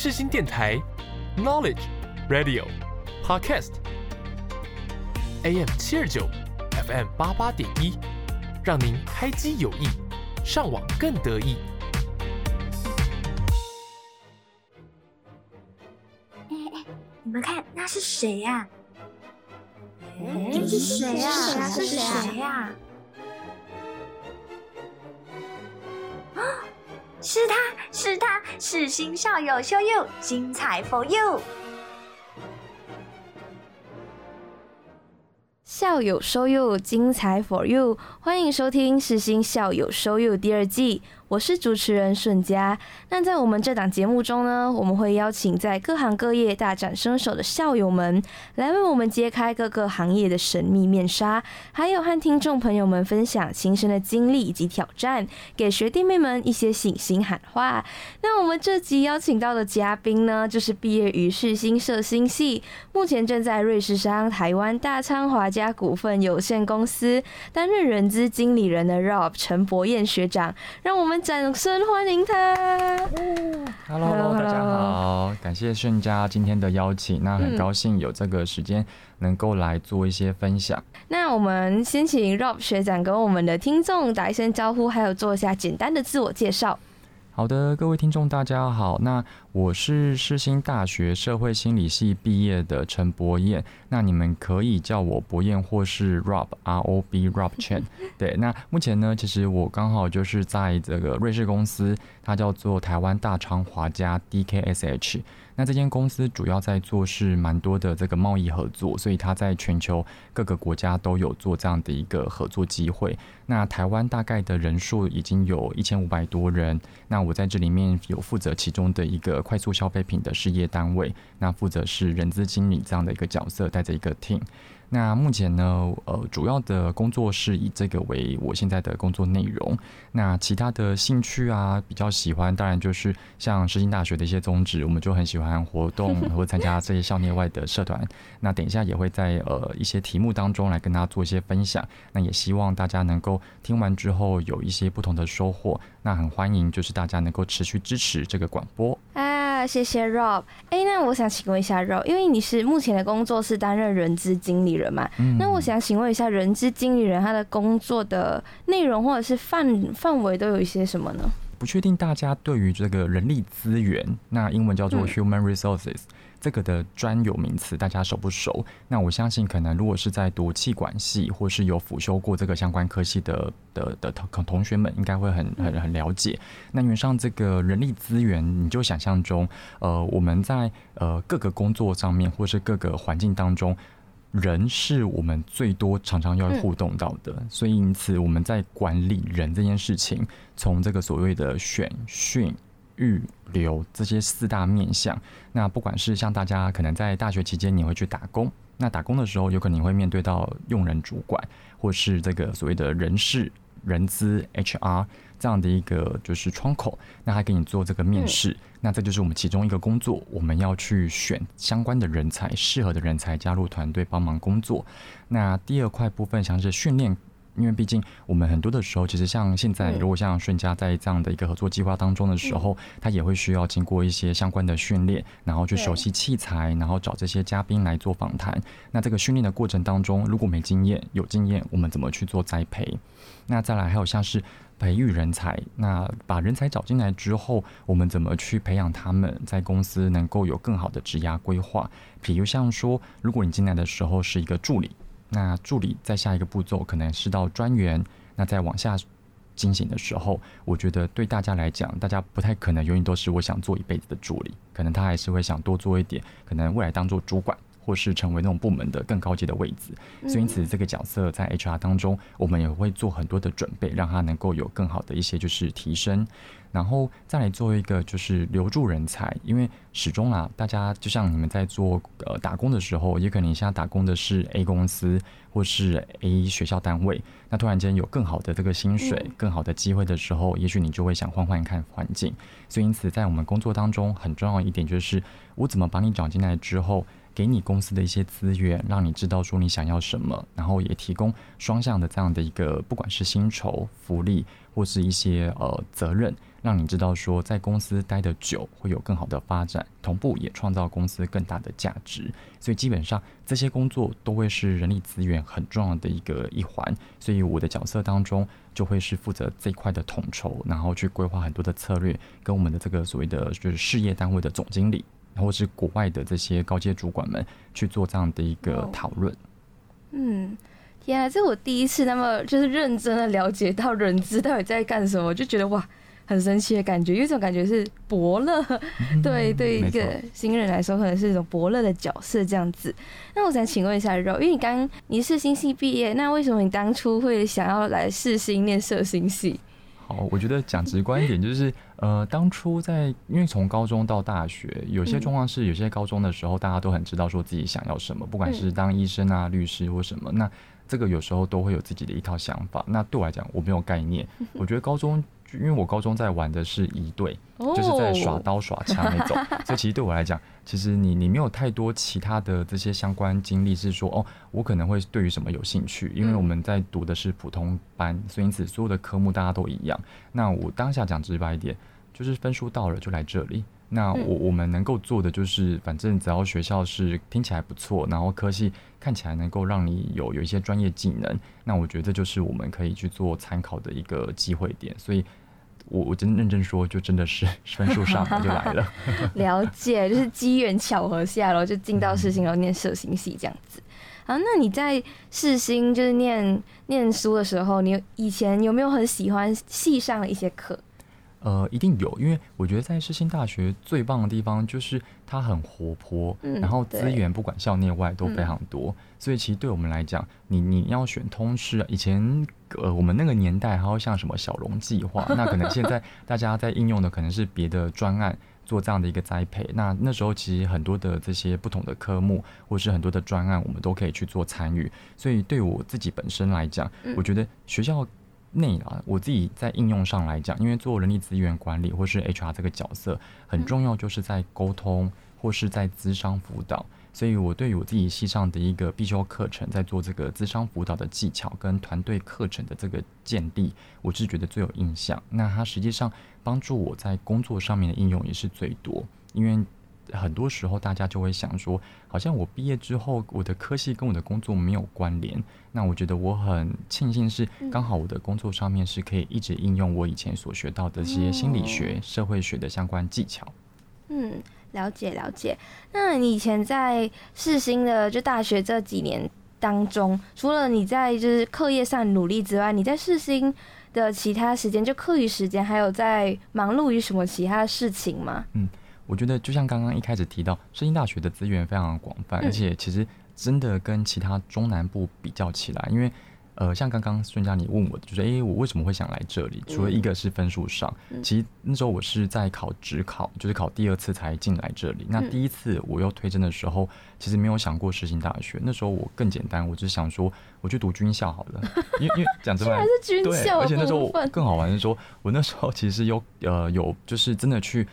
世新电台，Knowledge Radio Podcast AM 七二九 FM 八八点一，让您开机有益，上网更得意。哎哎，你们看，那是谁呀？哎，是谁呀？是谁呀？啊，是他是他，是新校友 show you，精彩 for you。校友 show you，精彩 for you，欢迎收听是新校友 show you 第二季。我是主持人顺佳。那在我们这档节目中呢，我们会邀请在各行各业大展身手的校友们，来为我们揭开各个行业的神秘面纱，还有和听众朋友们分享亲身的经历以及挑战，给学弟妹们一些信心喊话。那我们这集邀请到的嘉宾呢，就是毕业于世新社新系，目前正在瑞士商台湾大昌华家股份有限公司担任人资经理人的 Rob 陈博彦学长，让我们。掌声欢迎他！Hello，大家好，感谢盛家今天的邀请，那很高兴有这个时间能够来做一些分享。那我们先请 Rob 学长跟我们的听众打一声招呼，还有做一下简单的自我介绍。好的，各位听众，大家好。那我是世新大学社会心理系毕业的陈博彦，那你们可以叫我博彦或是 Rob R O B Rob Chen。对，那目前呢，其实我刚好就是在这个瑞士公司，它叫做台湾大昌华家 D K S H。那这间公司主要在做是蛮多的这个贸易合作，所以它在全球各个国家都有做这样的一个合作机会。那台湾大概的人数已经有一千五百多人，那我在这里面有负责其中的一个快速消费品的事业单位，那负责是人资经理这样的一个角色，带着一个 team。那目前呢，呃，主要的工作是以这个为我现在的工作内容。那其他的兴趣啊，比较喜欢，当然就是像世新大学的一些宗旨，我们就很喜欢活动，或参加这些校内外的社团。那等一下也会在呃一些题目当中来跟大家做一些分享。那也希望大家能够听完之后有一些不同的收获。那很欢迎就是大家能够持续支持这个广播。谢谢 Rob。哎，那我想请问一下 Rob，因为你是目前的工作是担任人资经理人嘛？那我想请问一下，人资经理人他的工作的内容或者是范范围都有一些什么呢？不确定大家对于这个人力资源，那英文叫做 human resources。这个的专有名词大家熟不熟？那我相信可能如果是在读气管系或是有辅修过这个相关科系的的的同同学们，应该会很很很了解。那原上这个人力资源，你就想象中，呃，我们在呃各个工作上面或是各个环境当中，人是我们最多常常要互动到的，所以因此我们在管理人这件事情，从这个所谓的选训。预留这些四大面向，那不管是像大家可能在大学期间你会去打工，那打工的时候有可能你会面对到用人主管，或是这个所谓的人事、人资 HR 这样的一个就是窗口，那他给你做这个面试，那这就是我们其中一个工作，我们要去选相关的人才，适合的人才加入团队帮忙工作。那第二块部分像是训练。因为毕竟我们很多的时候，其实像现在，如果像顺家在这样的一个合作计划当中的时候，他也会需要经过一些相关的训练，然后去熟悉器材，然后找这些嘉宾来做访谈。那这个训练的过程当中，如果没经验，有经验，我们怎么去做栽培？那再来还有像是培育人才，那把人才找进来之后，我们怎么去培养他们在公司能够有更好的职涯规划？比如像说，如果你进来的时候是一个助理。那助理在下一个步骤可能是到专员，那再往下进行的时候，我觉得对大家来讲，大家不太可能永远都是我想做一辈子的助理，可能他还是会想多做一点，可能未来当做主管。或是成为那种部门的更高级的位置，所以因此这个角色在 HR 当中，我们也会做很多的准备，让他能够有更好的一些就是提升，然后再来做一个就是留住人才，因为始终啊，大家就像你们在做呃打工的时候，也可能现在打工的是 A 公司或是 A 学校单位，那突然间有更好的这个薪水、更好的机会的时候，也许你就会想换换看环境。所以因此在我们工作当中很重要一点就是，我怎么把你找进来之后。给你公司的一些资源，让你知道说你想要什么，然后也提供双向的这样的一个，不管是薪酬、福利或是一些呃责任。让你知道说，在公司待得久会有更好的发展，同步也创造公司更大的价值。所以基本上这些工作都会是人力资源很重要的一个一环。所以我的角色当中就会是负责这一块的统筹，然后去规划很多的策略，跟我们的这个所谓的就是事业单位的总经理，或是国外的这些高阶主管们去做这样的一个讨论。嗯，天啊，这是我第一次那么就是认真的了解到人资到底在干什么，就觉得哇。很神奇的感觉，有一种感觉是伯乐，对对，一个新人来说，可能是一种伯乐的角色这样子。那我想请问一下肉，因为你刚你是新系毕业，那为什么你当初会想要来试新念社新系？好，我觉得讲直观一点，就是呃，当初在因为从高中到大学，有些状况是有些高中的时候，大家都很知道说自己想要什么，不管是当医生啊、律师或什么，那这个有时候都会有自己的一套想法。那对我来讲，我没有概念，我觉得高中。因为我高中在玩的是一队，就是在耍刀耍枪那种，所以其实对我来讲，其实你你没有太多其他的这些相关经历，是说哦，我可能会对于什么有兴趣。因为我们在读的是普通班，所以因此所有的科目大家都一样。那我当下讲直白一点，就是分数到了就来这里。那我我们能够做的就是，反正只要学校是听起来不错，然后科系看起来能够让你有有一些专业技能，那我觉得就是我们可以去做参考的一个机会点。所以，我我真认真说，就真的是 分数上就来了。了解，就是机缘巧合下，然后就进到世新，然后念社新系这样子。啊，那你在世新就是念念书的时候，你以前有没有很喜欢系上的一些课？呃，一定有，因为我觉得在世新大学最棒的地方就是它很活泼，然后资源不管校内外都非常多，所以其实对我们来讲，你你要选通识，以前呃我们那个年代还有像什么小龙计划，那可能现在 大家在应用的可能是别的专案做这样的一个栽培，那那时候其实很多的这些不同的科目或是很多的专案，我们都可以去做参与，所以对我自己本身来讲，我觉得学校。内啊，我自己在应用上来讲，因为做人力资源管理或是 HR 这个角色很重要，就是在沟通或是在资商辅导，所以我对于我自己系上的一个必修课程，在做这个资商辅导的技巧跟团队课程的这个建立，我是觉得最有印象。那它实际上帮助我在工作上面的应用也是最多，因为。很多时候，大家就会想说，好像我毕业之后，我的科系跟我的工作没有关联。那我觉得我很庆幸是，刚好我的工作上面是可以一直应用我以前所学到的这些心理学、社会学的相关技巧。嗯，了解了解。那你以前在世新的就大学这几年当中，除了你在就是课业上努力之外，你在世新的其他时间，就课余时间，还有在忙碌于什么其他的事情吗？嗯。我觉得就像刚刚一开始提到，世新大学的资源非常广泛，而且其实真的跟其他中南部比较起来，因为呃，像刚刚孙佳你问我的，就是哎，我为什么会想来这里？除了一个是分数上，其实那时候我是在考职考，就是考第二次才进来这里。那第一次我又推甄的时候，其实没有想过世新大学。那时候我更简单，我只想说我去读军校好了，因为因为 讲真话，对，而且那时候更好玩是说，我那时候其实有呃有就是真的去。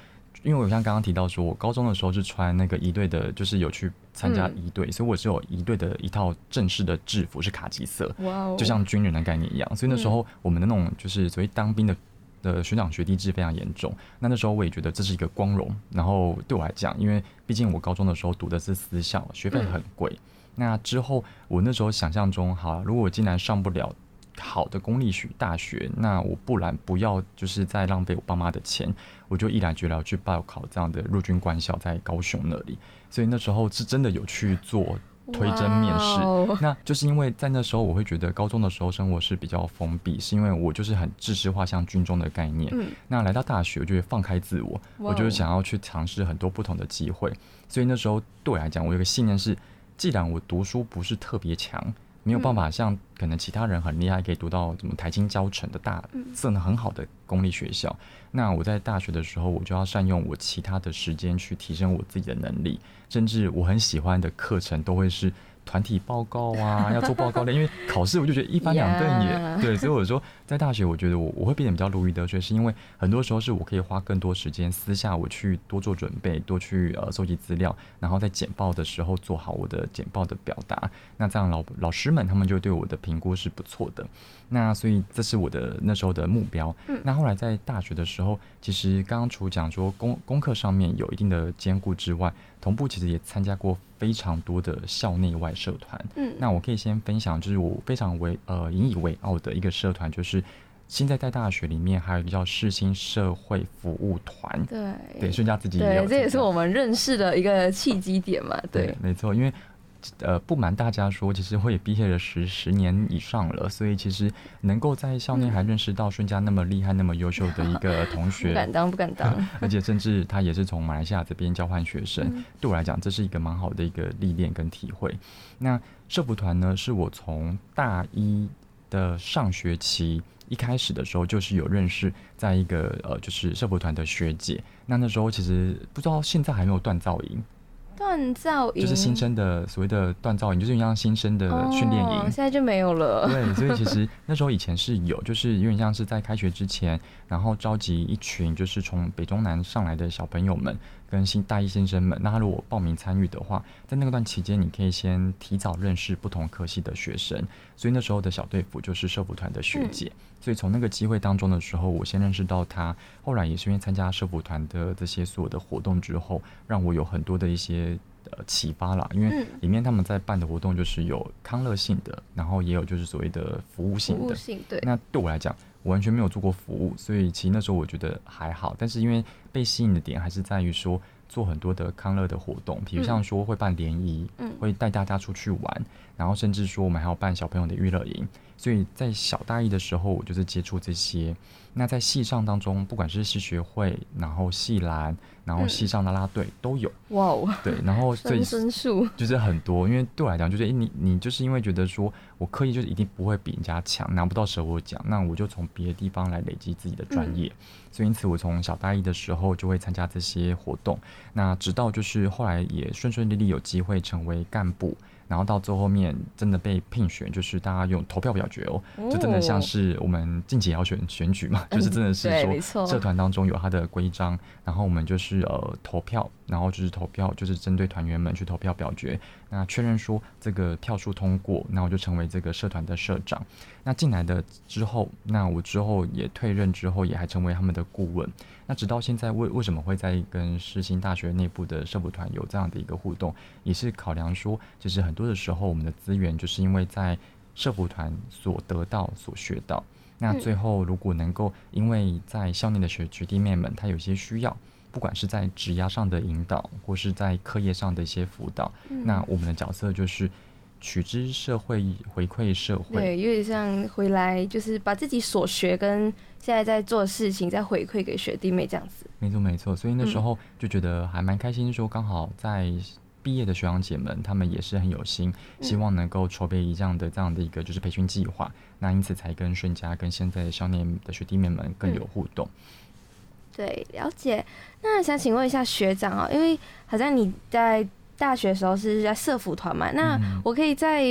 因为我像刚刚提到说，我高中的时候是穿那个一队的，就是有去参加一队，所以我是有一队的一套正式的制服，是卡其色，就像军人的概念一样。所以那时候我们的那种就是所谓当兵的的学长学弟制非常严重。那那时候我也觉得这是一个光荣。然后对我来讲，因为毕竟我高中的时候读的是私校，学费很贵。那之后我那时候想象中，好，如果我竟然上不了。好的公立学大学，那我不然不要就是在浪费我爸妈的钱，我就毅然决然去报考这样的陆军官校，在高雄那里。所以那时候是真的有去做推甄面试，那就是因为在那时候我会觉得高中的时候生活是比较封闭，是因为我就是很知识化，像军中的概念。那来到大学，我就会放开自我，我就是想要去尝试很多不同的机会。所以那时候对我来讲，我有个信念是，既然我读书不是特别强。没有办法像可能其他人很厉害，可以读到什么台青教成的大，真的很好的公立学校。那我在大学的时候，我就要善用我其他的时间去提升我自己的能力，甚至我很喜欢的课程都会是团体报告啊，要做报告的，因为考试我就觉得一翻两瞪眼，Yeah。对，所以我说在大学，我觉得我我会变得比较如鱼得水，是因为很多时候是我可以花更多时间私下我去多做准备，多去呃收集资料，然后在简报的时候做好我的简报的表达，那这样老老师们他们就对我的评估是不错的，那所以这是我的那时候的目标。嗯那后来在大学的时候，其实刚刚除讲说功功课上面有一定的兼顾之外，同步其实也参加过非常多的校内外社团。嗯，那我可以先分享，就是我非常为呃引以为傲的一个社团，就是现在在大学里面还有一个叫世新社会服务团。对对，顺家自己也有对，这也是我们认识的一个契机点嘛。对，没错，因为呃，不瞒大家说，其实我也毕业了十十年以上了，所以其实能够在校内还认识到顺家那么厉害、那么优秀的一个 同学不敢，当，不敢当。而且甚至他也是从马来西亚这边交换学生，嗯对我来讲，这是一个蛮好的一个历练跟体会。那社服团呢，是我从大一的上学期一开始的时候，就是有认识，在一个呃，就是社服团的学姐。那那时候其实不知道现在还没有锻造营，锻造营就是新生的所谓的锻造营，就是像新生的训练营。哦现在就没有了。对，所以其实那时候以前是有，就是有点像是在开学之前，然后召集一群就是从北中南上来的小朋友们跟新大一新生们。那他如果报名参与的话，在那段期间，你可以先提早认识不同科系的学生。所以那时候的小队服就是社服团的学姐。所以从那个机会当中的时候，我先认识到他。后来也是因为参加社服团的这些所有的活动之后，让我有很多的一些呃启发啦。因为嗯里面他们在办的活动就是有康乐性的，然后也有就是所谓的服务性的。服务性对，那对我来讲，我完全没有做过服务，所以其实那时候我觉得还好。但是因为被吸引的点还是在于说做很多的康乐的活动，比如像说会办联谊，嗯会带大家出去玩，然后甚至说我们还要办小朋友的娱乐营。所以在小大一的时候，我就是接触这些。那在戏上当中，不管是戏学会，然后戏篮，然后西上啦啦队都有。哇哦，对，然后 所以就是很多，因为对我来讲，就是诶你你就是因为觉得说我刻意就是一定不会比人家强，拿不到蛇我奖，那我就从别的地方来累积自己的专业。所以因此，我从小大一的时候就会参加这些活动，那直到就是后来也顺顺利利有机会成为干部。然后到最后面真的被聘选，就是大家用投票表决哦，就真的像是我们近期也要选选举嘛，就是真的是说社团当中有它的规章，然后我们就是呃投票，然后就是投票，就是针对团员们去投票表决，那确认说这个票数通过，那我就成为这个社团的社长。那进来的之后，那我之后也退任之后，也还成为他们的顾问。那直到现在，为为什么会在跟世新大学内部的社服团有这样的一个互动，也是考量说，其实很多的时候，我们的资源就是因为在社服团所得到、所学到。那嗯最后，如果能够因为在校内的学学弟妹们，他有些需要，不管是在职涯上的引导，或是在课业上的一些辅导，嗯那我们的角色就是取之社会，回馈社会。对，有点像回来就是把自己所学跟现在在做的事情再回馈给学弟妹这样子。没错没错，所以那嗯时候就觉得还蛮开心，说刚好在毕业的学长姐们，他们也是很有心，嗯希望能够筹备一这样的这样的一个就是培训计划，那因此才跟顺家跟现在的校内的学弟妹们更有互动。对，了解。那想请问一下学长啊，因为好像你在大学的时候是在社服团嘛，那嗯我可以再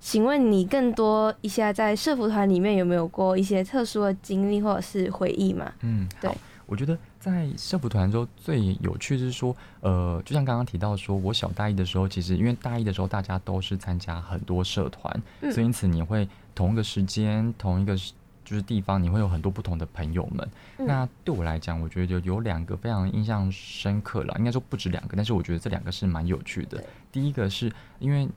请问你更多一下，在社服团里面有没有过一些特殊的经历或者是回忆嘛？嗯，对。我觉得在社服团中最有趣是说，呃，就像刚刚提到说，我小大一的时候，其实因为大一的时候大家都是参加很多社团，嗯所以因此你会同一个时间、同一个时就是地方，你会有很多不同的朋友们。嗯那对我来讲，我觉得有两个非常印象深刻了，应该说不止两个，但是我觉得这两个是蛮有趣的。第一个是因为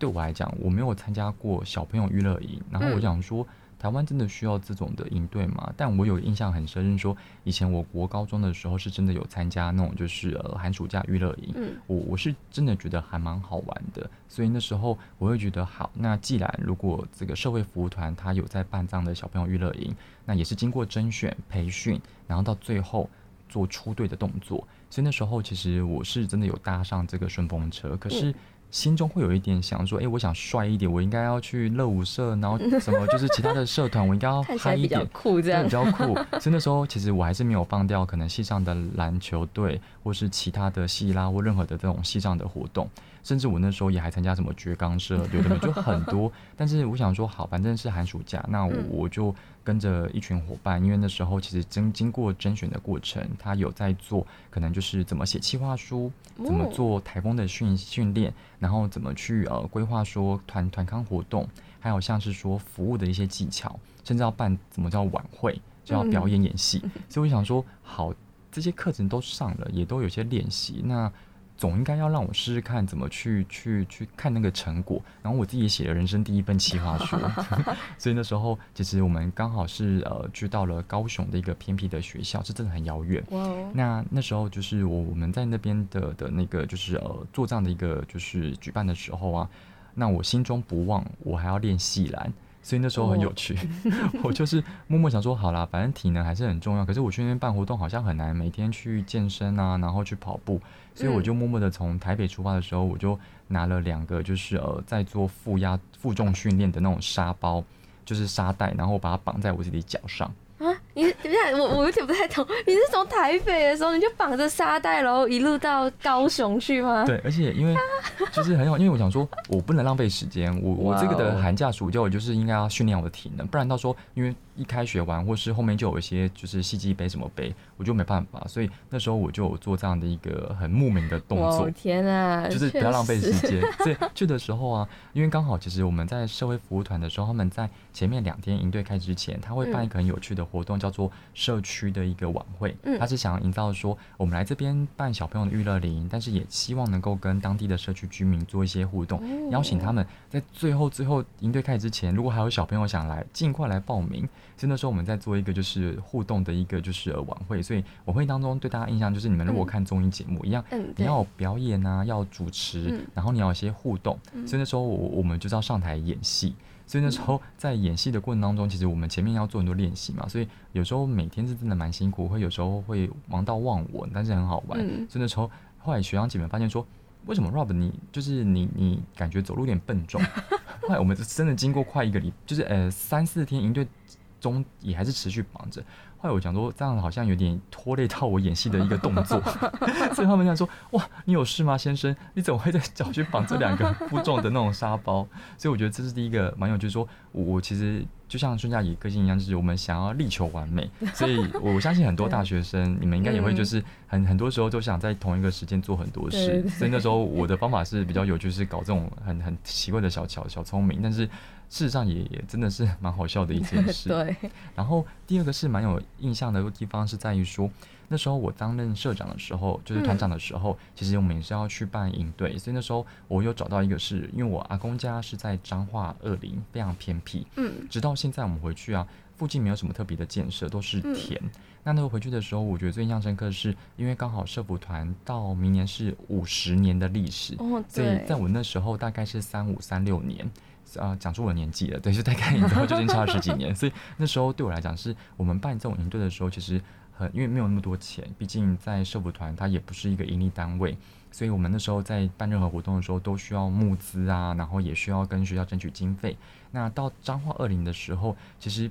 对我来讲，我没有参加过小朋友娱乐营，然后我嗯想说。台湾真的需要这种的应对吗？但我有印象很深，是说以前我国高中的时候是真的有参加那种就是呃寒暑假娱乐营，嗯我我是真的觉得还蛮好玩的，所以那时候我会觉得好，那既然如果这个社会服务团他有在办这样的小朋友娱乐营，那也是经过甄选培训，然后到最后做出队的动作，所以那时候其实我是真的有搭上这个顺风车，可是。心中会有一点想说，哎、我想帅一点，我应该要去乐舞社，然后什么就是其他的社团，我应该要 嗨一点。酷这样对比。较酷，所以那时候其实我还是没有放掉可能系上的篮球队，或是其他的系啦，或任何的这种系上的活动，甚至我那时候也还参加什么绝钢社，对不对就很多。但是我想说，好，反正是寒暑假，那我就跟着一群伙伴，因为那时候其实经经过甄选的过程，他有在做，可能就是怎么写企划书，怎么哦做台风的训训练，然后怎么去呃规划说团团康活动，还有像是说服务的一些技巧，甚至要办怎么叫晚会，就要表演演戏。所以我想说，好，这些课程都上了，也都有些练习，那总应该要让我试试看怎么去去去看那个成果。然后我自己也写了人生第一份企划书，所以那时候其实我们刚好是呃去到了高雄的一个偏僻的学校，是真的很遥远。那那时候就是我我们在那边的的那个就是呃做这样的一个就是举办的时候啊，那我心中不忘我还要练戏篮，所以那时候很有趣，我就是默默想说好啦，反正体能还是很重要，可是我去那边办活动好像很难每天去健身啊，然后去跑步，所以我就默默的从台北出发的时候，我就拿了两个就是呃在做负压负重训练的那种沙包，就是沙袋，然后我把它绑在我自己脚上。啊，你等一下，我我有点不太懂，你是从台北的时候你就绑着沙袋，然后一路到高雄去吗？对，而且因为 就是很好，因为我想说，我不能浪费时间，我我这个的寒假暑假我就是应该要训练我的体能，不然到时候因为一开学完或是后面就有一些就是戏剧杯什么杯，我就没办法，所以那时候我就有做这样的一个很慕名的动作哇，天啊，就是不要浪费时。间。所以去的时候啊，因为刚好其实我们在社会服务团的时候，他们在前面两天营队开始之前，他会办一个很有趣的活动，叫做社区的一个晚会。嗯他是想要营造说，我们来这边办小朋友的娱乐营，但是也希望能够跟当地的社区居民做一些互动，哦邀请他们在最后最后营队开始之前，如果还有小朋友想来，尽快来报名。所以那时候我们在做一个就是互动的一个就是呃晚会，所以晚会当中对大家印象就是你们如果嗯看综艺节目一样，嗯，你要有表演啊，要主持，嗯然后你要有一些互动，所以那时候我我们就是要上台演戏。所以那时候在演戏的过程当中，其实我们前面要做很多练习嘛，所以有时候每天是真的蛮辛苦，会有时候会忙到忘我，但是很好玩。嗯所以那时候后来学长姐们发现说，为什么 Rob 你就是你你感觉走路有点笨重？后来我们真的经过快一个礼，就是呃三四天营队中也还是持续绑着。后来我讲说这样好像有点拖累到我演戏的一个动作，所以他们讲说哇你有事吗先生？你怎么会在脚去绑这两个 负重的那种沙包？所以我觉得这是第一个蛮有趣，就是说我我其实就像孙佳怡个性一样，就是我们想要力求完美，所以我相信很多大学生你们应该也会就是很很多时候都想在同一个时间做很多对事。对，所以那时候我的方法是比较有趣，是搞这种很很奇怪的小巧小聪明，但是事实上也也真的是蛮好笑的一件事。对，然后第二个是蛮有印象的地方是在于说，那时候我担任社长的时候，就是团长的时候，其实我们也是要去办营队，所以那时候我有找到一个是，因为我阿公家是在彰化二林，非常偏僻，嗯。直到现在我们回去啊，附近没有什么特别的建设，都是田。那那时候回去的时候，我觉得最印象深刻的是，因为刚好社服团到明年是五十年的历史，哦所以在，我那时候大概是三五三六年，啊，讲出我的年纪了，对，就大概你知道，就已经差了十几年，所以那时候对我来讲是，我们办这种营队的时候，其实很因为没有那么多钱，毕竟在社服团它也不是一个盈利单位，所以我们那时候在办任何活动的时候都需要募资啊，然后也需要跟学校争取经费。那到彰化二零的时候，其实。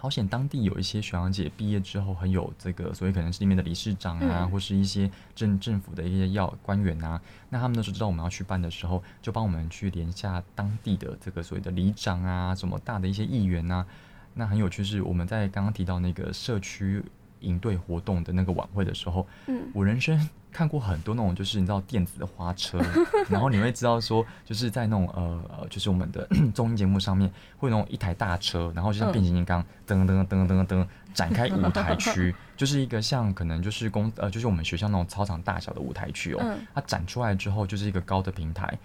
好险，当地有一些学长姐毕业之后很有这个，所以可能是里面的理事长啊，嗯或是一些政政府的一些要官员啊，那他们那时候知道我们要去办的时候，就帮我们去联下当地的这个所谓的里长啊，什么大的一些议员啊。那很有趣是，我们在刚刚提到那个社区营队活动的那个晚会的时候，嗯我人生看过很多那种，就是你知道电子的花车，然后你会知道说，就是在那种呃呃，就是我们的 综艺节目上面会有那种一台大车，然后就像嗯变形金刚 噔噔噔噔噔噔展开舞台区，就是一个像可能就是公呃就是我们学校那种操场大小的舞台区哦，嗯它展出来之后就是一个高的平台。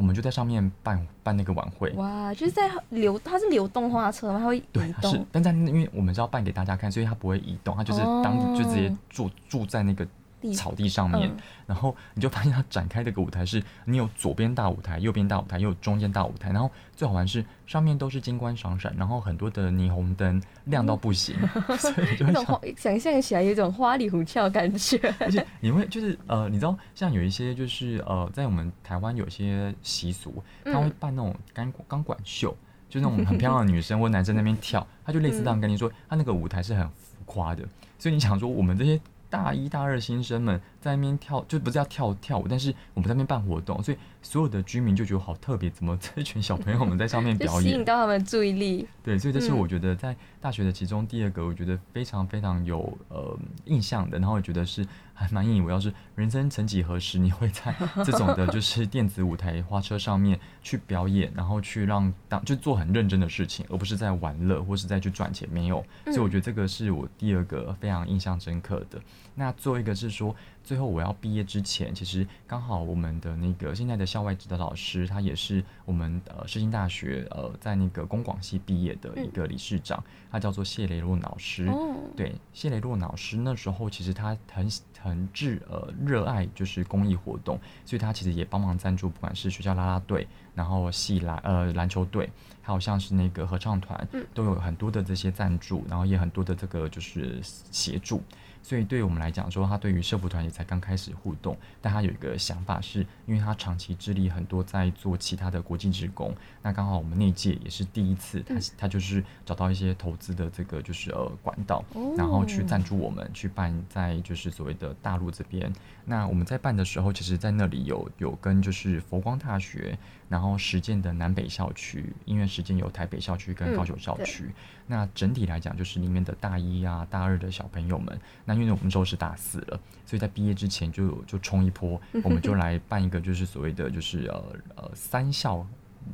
我们就在上面办办那个晚会，哇，就是在流，它是流动花车吗？它会移对，是动，，但在因为我们是要办给大家看，所以它不会移动，它就是当哦。就直接哦住住在那个地草地上面，嗯然后你就发现它展开这个舞台是，你有左边大舞台、右边大舞台，又有中间大舞台，然后最好玩是上面都是金光闪闪，然后很多的霓虹灯亮到不行，所以就会想想象起来有一种花里胡哨的感觉。而且你会就是呃，你知道像有一些就是呃，在我们台湾有一些习俗，他会嗯办那种钢钢管秀，就那种很漂亮的女生或男生在那边跳，他就类似这样跟你说，他那个舞台是很浮夸的，所以你想说我们这些。大一、大二新生们在那边跳，就不是要跳跳舞，但是我们在那边办活动，所以所有的居民就觉得好特别，怎么这群小朋友们在上面 表演吸引？到他们的注意力。对，所以这是嗯我觉得在大学的其中第二个，我觉得非常非常有呃印象的，然后我觉得是还蛮引以为傲，是人生曾几何时你会在这种的就是电子舞台花车上面去表演，然后去让当就做很认真的事情，而不是在玩乐或是在去赚钱，没有。所以我觉得这个是我第二个非常印象深刻的。那最后一个是说，最后我要毕业之前，其实刚好我们的那个现在的校外指导老师，他也是我们呃世新大学呃在那个公广系毕业的一个理事长，他叫做谢雷洛老师。哦，对，谢雷洛老师那时候其实他很很热呃热爱就是公益活动，所以他其实也帮忙赞助，不管是学校啦啦队，然后系篮呃篮球队，还有像是那个合唱团，都有很多的这些赞助，然后也很多的这个就是协助。所以对于我们来讲说，他对于社服团也才刚开始互动，但他有一个想法是，因为他长期致力很多在做其他的国际职工，那刚好我们那届也是第一次，他他就是找到一些投资的这个就是呃管道，然后去赞助我们去办在就是所谓的大陆这边。那我们在办的时候，其实在那里有有跟就是佛光大学，然后实践的南北校区，音乐实践有台北校区跟高雄校对区。那整体来讲，就是里面的大一啊、大二的小朋友们，那因为我们那时候是大四了，所以在毕业之前就就冲一波，我们就来办一个就是所谓的就是呃呃三校。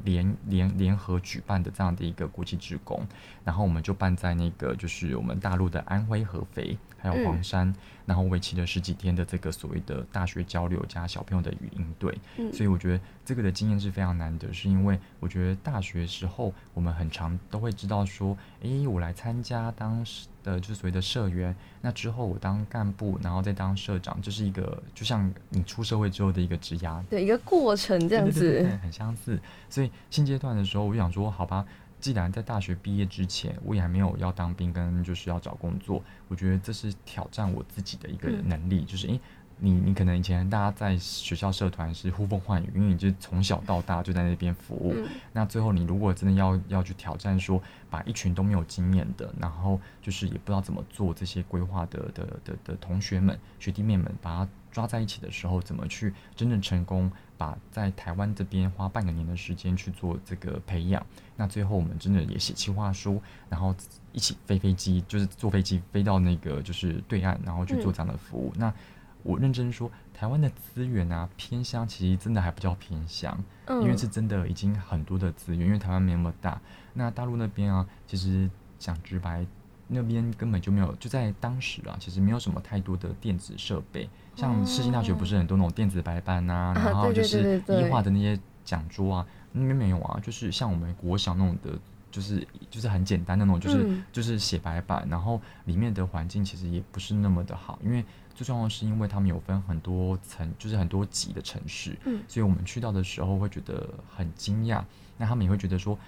联联联合举办的这样的一个国际职工，然后我们就办在那个就是我们大陆的安徽合肥，还有黄山，然后为期了十几天的这个所谓的大学交流加小朋友的语音队，嗯。所以我觉得这个的经验是非常难得，是因为我觉得大学时候我们很常都会知道说，诶，我来参加当时的就是所谓的社员，那之后我当干部，然后再当社长，这是一个就像你出社会之后的一个职涯。对一个过程这样对对对对子。对，很相似。所以现阶段的时候，我就想说，好吧，既然在大学毕业之前，我也还没有要当兵跟就是要找工作，我觉得这是挑战我自己的一个嗯能力，就是诶。你你可能以前大家在学校社团是呼风唤雨，因为你就从小到大就在那边服务。嗯那最后你如果真的要要去挑战说，把一群都没有经验的，然后就是也不知道怎么做这些规划的的的的同学们、学弟妹们，把它抓在一起的时候，怎么去真正成功把在台湾这边花半个年的时间去做这个培养？那最后我们真的也写企划书，然后一起飞飞机，就是坐飞机飞到那个就是对岸，然后去做这样的服务。那我认真说，台湾的资源啊，偏乡其实真的还不叫偏乡，嗯因为是真的已经很多的资源，因为台湾没那么大。那大陆那边啊，其实讲直白，那边根本就没有，就在当时啊，其实没有什么太多的电子设备，像世新大学不是很多那种电子白板啊，啊然后就是对对一化的那些讲桌啊，那边没有啊，就是像我们国小那种的。就是就是很简单的那种，就是、嗯就是写白板，然后里面的环境其实也不是那么的好，因为最重要的是因为他们有分很多层，就是很多级的城市，嗯所以我们去到的时候会觉得很惊讶，那他们也会觉得说，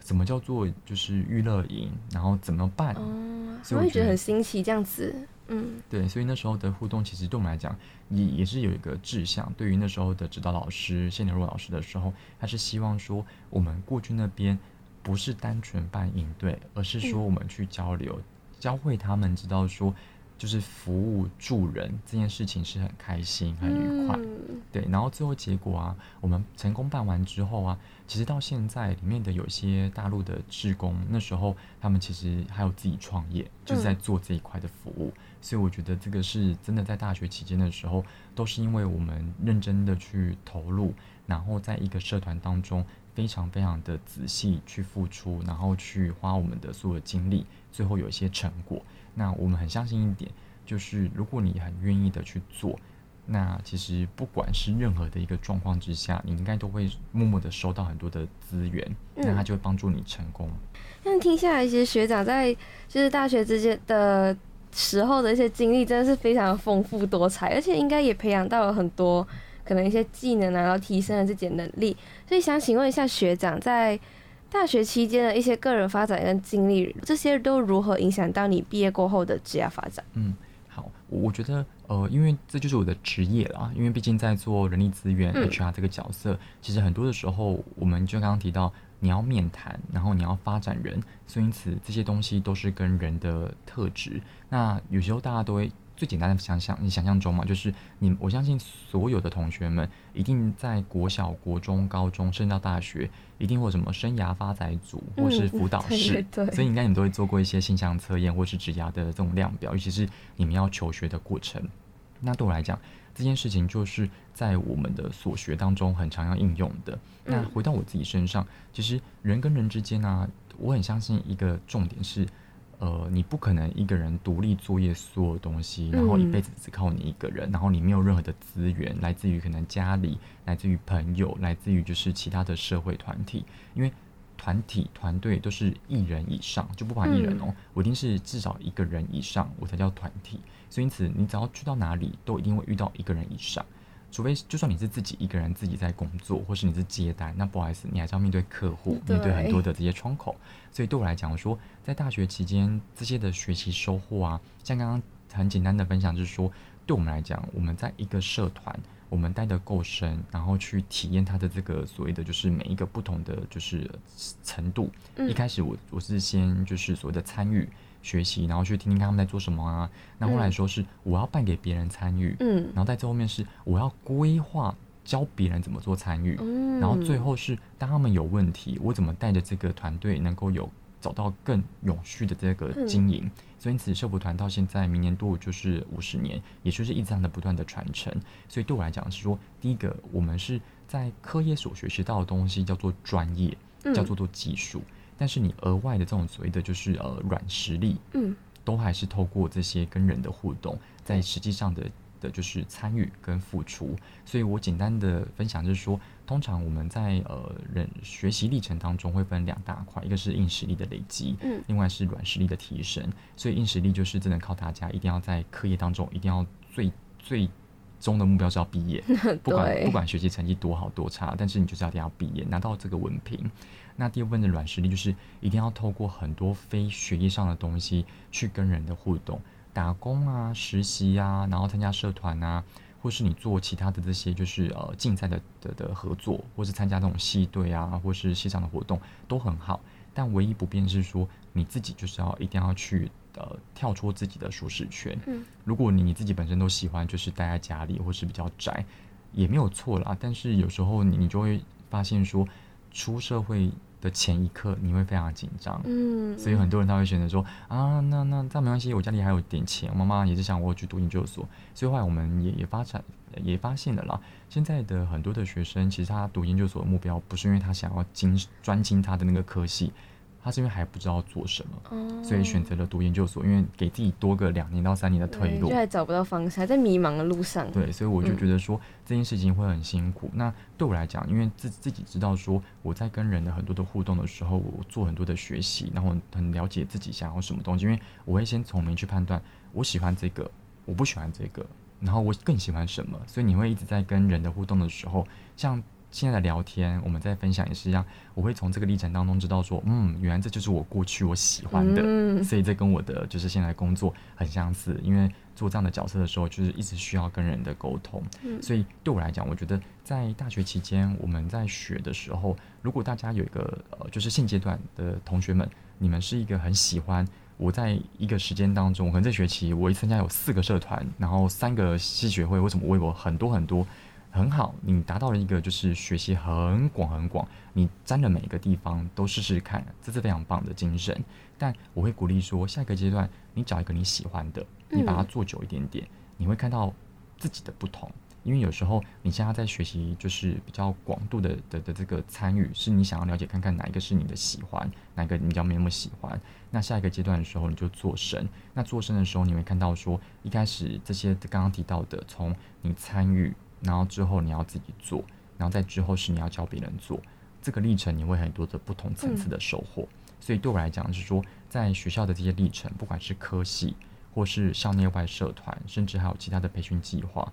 怎么叫做就是娱乐营，然后怎么办？哦，所以我会觉得很新奇这样子，嗯对，所以那时候的互动其实对我们来讲也也是有一个志向。对于那时候的指导老师谢牛若老师的时候，他是希望说我们过去那边不是单纯办营队，而是说我们去交流，教会他们知道说，就是服务助人这件事情是很开心、很愉快。嗯对，然后最后结果啊，我们成功办完之后啊，其实到现在里面的有些大陆的职工，那时候他们其实还有自己创业，就是在做这一块的服务。所以我觉得这个是真的，在大学期间的时候，都是因为我们认真的去投入，然后在一个社团当中非常非常的仔细去付出，然后去花我们的所有精力，最后有一些成果。那我们很相信一点，就是如果你很愿意的去做，那其实不管是任何的一个状况之下，你应该都会默默的收到很多的资源，嗯那它就会帮助你成功。但听下来，其实学长在就是大学之间的时候的一些经历真的是非常丰富多彩，而且应该也培养到了很多可能一些技能啊，然后提升了自己的能力。所以想请问一下学长，在大学期间的一些个人发展跟经历，这些都如何影响到你毕业过后的职业发展？嗯，好，我觉得呃，因为这就是我的职业啦，因为毕竟在做人力资源 HR 这个角色，其实很多的时候，我们就刚刚提到。你要面谈，然后你要发展人，所以因此这些东西都是跟人的特质。那有时候大家都会最简单的想想，你想象中嘛，就是你我相信所有的同学们一定在国小、国中、高中，甚至到大学，一定会什么生涯发展组或是辅导室，所以应该你们都会做过一些性向测验或是职涯的这种量表，尤其是你们要求学的过程。那对我来讲，这件事情就是在我们的所学当中很常要应用的。那回到我自己身上，其实人跟人之间呢，我很相信一个重点是，呃，你不可能一个人独立作业所有东西，然后一辈子只靠你一个人，然后你没有任何的资源，来自于可能家里，来自于朋友，来自于就是其他的社会团体，因为团体团队都是一人以上，就不怕一人哦，我一定是至少一个人以上，我才叫团体。所以因此，你只要去到哪里，都一定会遇到一个人以上，除非就算你是自己一个人自己在工作，或是你是接单，那不好意思，你还是要面对客户，面对很多的这些窗口。所以对我来讲，我说在大学期间这些的学习收获啊，像刚刚很简单的分享，就是说对我们来讲，我们在一个社团，我们待得够深，然后去体验它的这个所谓的就是每一个不同的就是程度。一开始我我是先就是所谓的参与。学习，然后去听听看他们在做什么啊。那后来说是我要办给别人参与，嗯，然后在这后面是我要规划教别人怎么做参与，嗯，然后最后是当他们有问题，我怎么带着这个团队能够有找到更永续的这个经营。所以因此，社服团到现在明年度就是五十年，也就是一直这样的不断的传承。所以对我来讲是说，第一个我们是在科业所学习到的东西叫做专业，叫做做技术。但是你额外的这种所谓的就是呃软实力，嗯，都还是透过这些跟人的互动，在实际上的的就是参与跟付出。所以我简单的分享就是说，通常我们在呃人学习历程当中会分两大块，一个是硬实力的累积，嗯，另外是软实力的提升。所以硬实力就是只能靠大家一定要在课业当中一定要最最终的目标是要毕业，不管不管学习成绩多好多差，但是你就是要一定要毕业拿到这个文凭。那第二部分的软实力就是一定要透过很多非学业上的东西去跟人的互动，打工啊、实习啊，然后参加社团啊，或是你做其他的这些就是呃竞赛的的的合作，或是参加这种系队啊，或是系上的活动都很好。但唯一不变是说你自己就是要一定要去呃跳出自己的舒适圈。嗯，如果你你自己本身都喜欢就是待在家里或是比较宅，也没有错啦。但是有时候你你就会发现说。出社会的前一刻，你会非常紧张，嗯，所以很多人他会选择说啊，那那但没关系，我家里还有点钱，我妈妈也是想我去读研究所，所以后来我们也也发展也发现了啦，现在的很多的学生其实他读研究所的目标不是因为他想要精专精他的那个科系。他是因为还不知道做什么，所以选择了读研究所，因为给自己多个两年到三年的退路，就还找不到方向，还在迷茫的路上。对，所以我就觉得说这件事情会很辛苦。那对我来讲，因为自自己知道说我在跟人的很多的互动的时候，我做很多的学习，然后很了解自己想要什么东西。因为我会先从明去判断，我喜欢这个，我不喜欢这个，然后我更喜欢什么。所以你会一直在跟人的互动的时候，像。现在的聊天，我们在分享也是一样，我会从这个历程当中知道说，嗯，原来这就是我过去我喜欢的，所以这跟我的就是现在工作很相似，因为做这样的角色的时候，就是一直需要跟人的沟通，所以对我来讲，我觉得在大学期间我们在学的时候，如果大家有一个呃，就是现阶段的同学们，你们是一个很喜欢我在一个时间当中，可能这学期我一参加有四个社团，然后三个系学会，为什么为我很多很多。很好，你达到了一个就是学习很广很广，你沾了每一个地方都试试看，这是非常棒的精神。但我会鼓励说，下一个阶段你找一个你喜欢的，你把它做久一点点，你会看到自己的不同。因为有时候你现在在学习就是比较广度的的的这个参与，是你想要了解看看哪一个是你的喜欢，哪一个你比较没那么喜欢。那下一个阶段的时候你就做深，那做深的时候你会看到说，一开始这些刚刚提到的，从你参与。然后之后你要自己做，然后在之后是你要教别人做，这个历程你会很多的不同层次的收获。所以对我来讲是说，在学校的这些历程，不管是科系或是校内外社团，甚至还有其他的培训计划，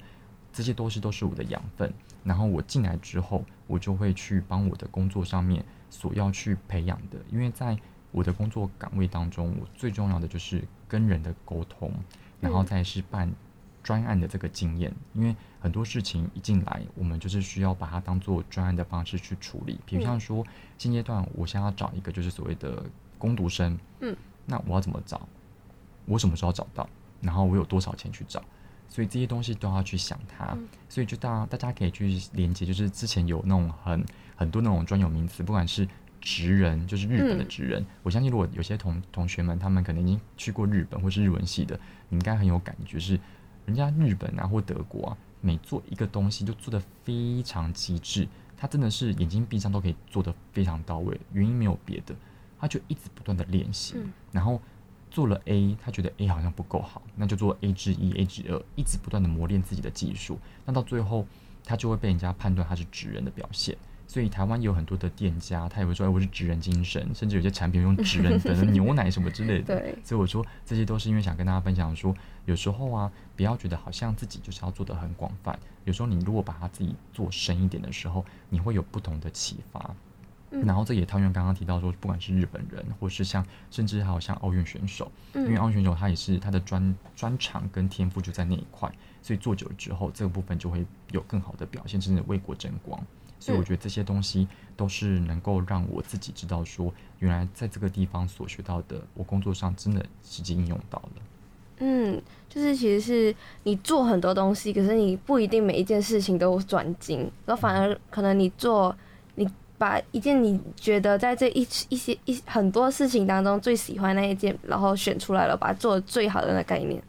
这些都是都是我的养分。然后我进来之后，我就会去帮我的工作上面所要去培养的，因为在我的工作岗位当中，我最重要的就是跟人的沟通，然后再是办专案的这个经验。因为很多事情一进来，我们就是需要把它当做专案的方式去处理。比如像说，现阶段我想要找一个就是所谓的攻读生，嗯，那我要怎么找？我什么时候找到？然后我有多少钱去找？所以这些东西都要去想它。所以就大大家可以去连接，就是之前有那种很很多那种专有名词，不管是职人，就是日本的职人。我相信如果有些同同学们他们可能已经去过日本或是日文系的，你应该很有感觉，是人家日本啊或德国啊，每做一个东西就做的非常极致，他真的是眼睛闭上都可以做的非常到位。原因没有别的，他就一直不断的练习，然后。做了 A，他觉得 A 好像不够好，那就做 A 之一、A 之二，一直不断的磨练自己的技术。那到最后，他就会被人家判断他是职人的表现。所以台湾有很多的店家，他也会说：“哎，我是职人精神。”甚至有些产品用职人的 牛奶什么之类的。对。所以我说，这些都是因为想跟大家分享说，有时候啊，不要觉得好像自己就是要做的很广泛。有时候你如果把它自己做深一点的时候，你会有不同的启发。然后这也套用刚刚提到说，不管是日本人，或是像甚至还有像奥运选手，因为奥运选手他也是他的专专长跟天赋就在那一块，所以做久了之后，这个部分就会有更好的表现，甚至为国争光。所以我觉得这些东西都是能够让我自己知道说，原来在这个地方所学到的，我工作上真的实际应用到了。嗯，就是其实是你做很多东西，可是你不一定每一件事情都转精，然后反而可能你做你。把一件你觉得在这一一些一很多事情当中最喜欢那一件，然后选出来了，把它做的最好的那概念。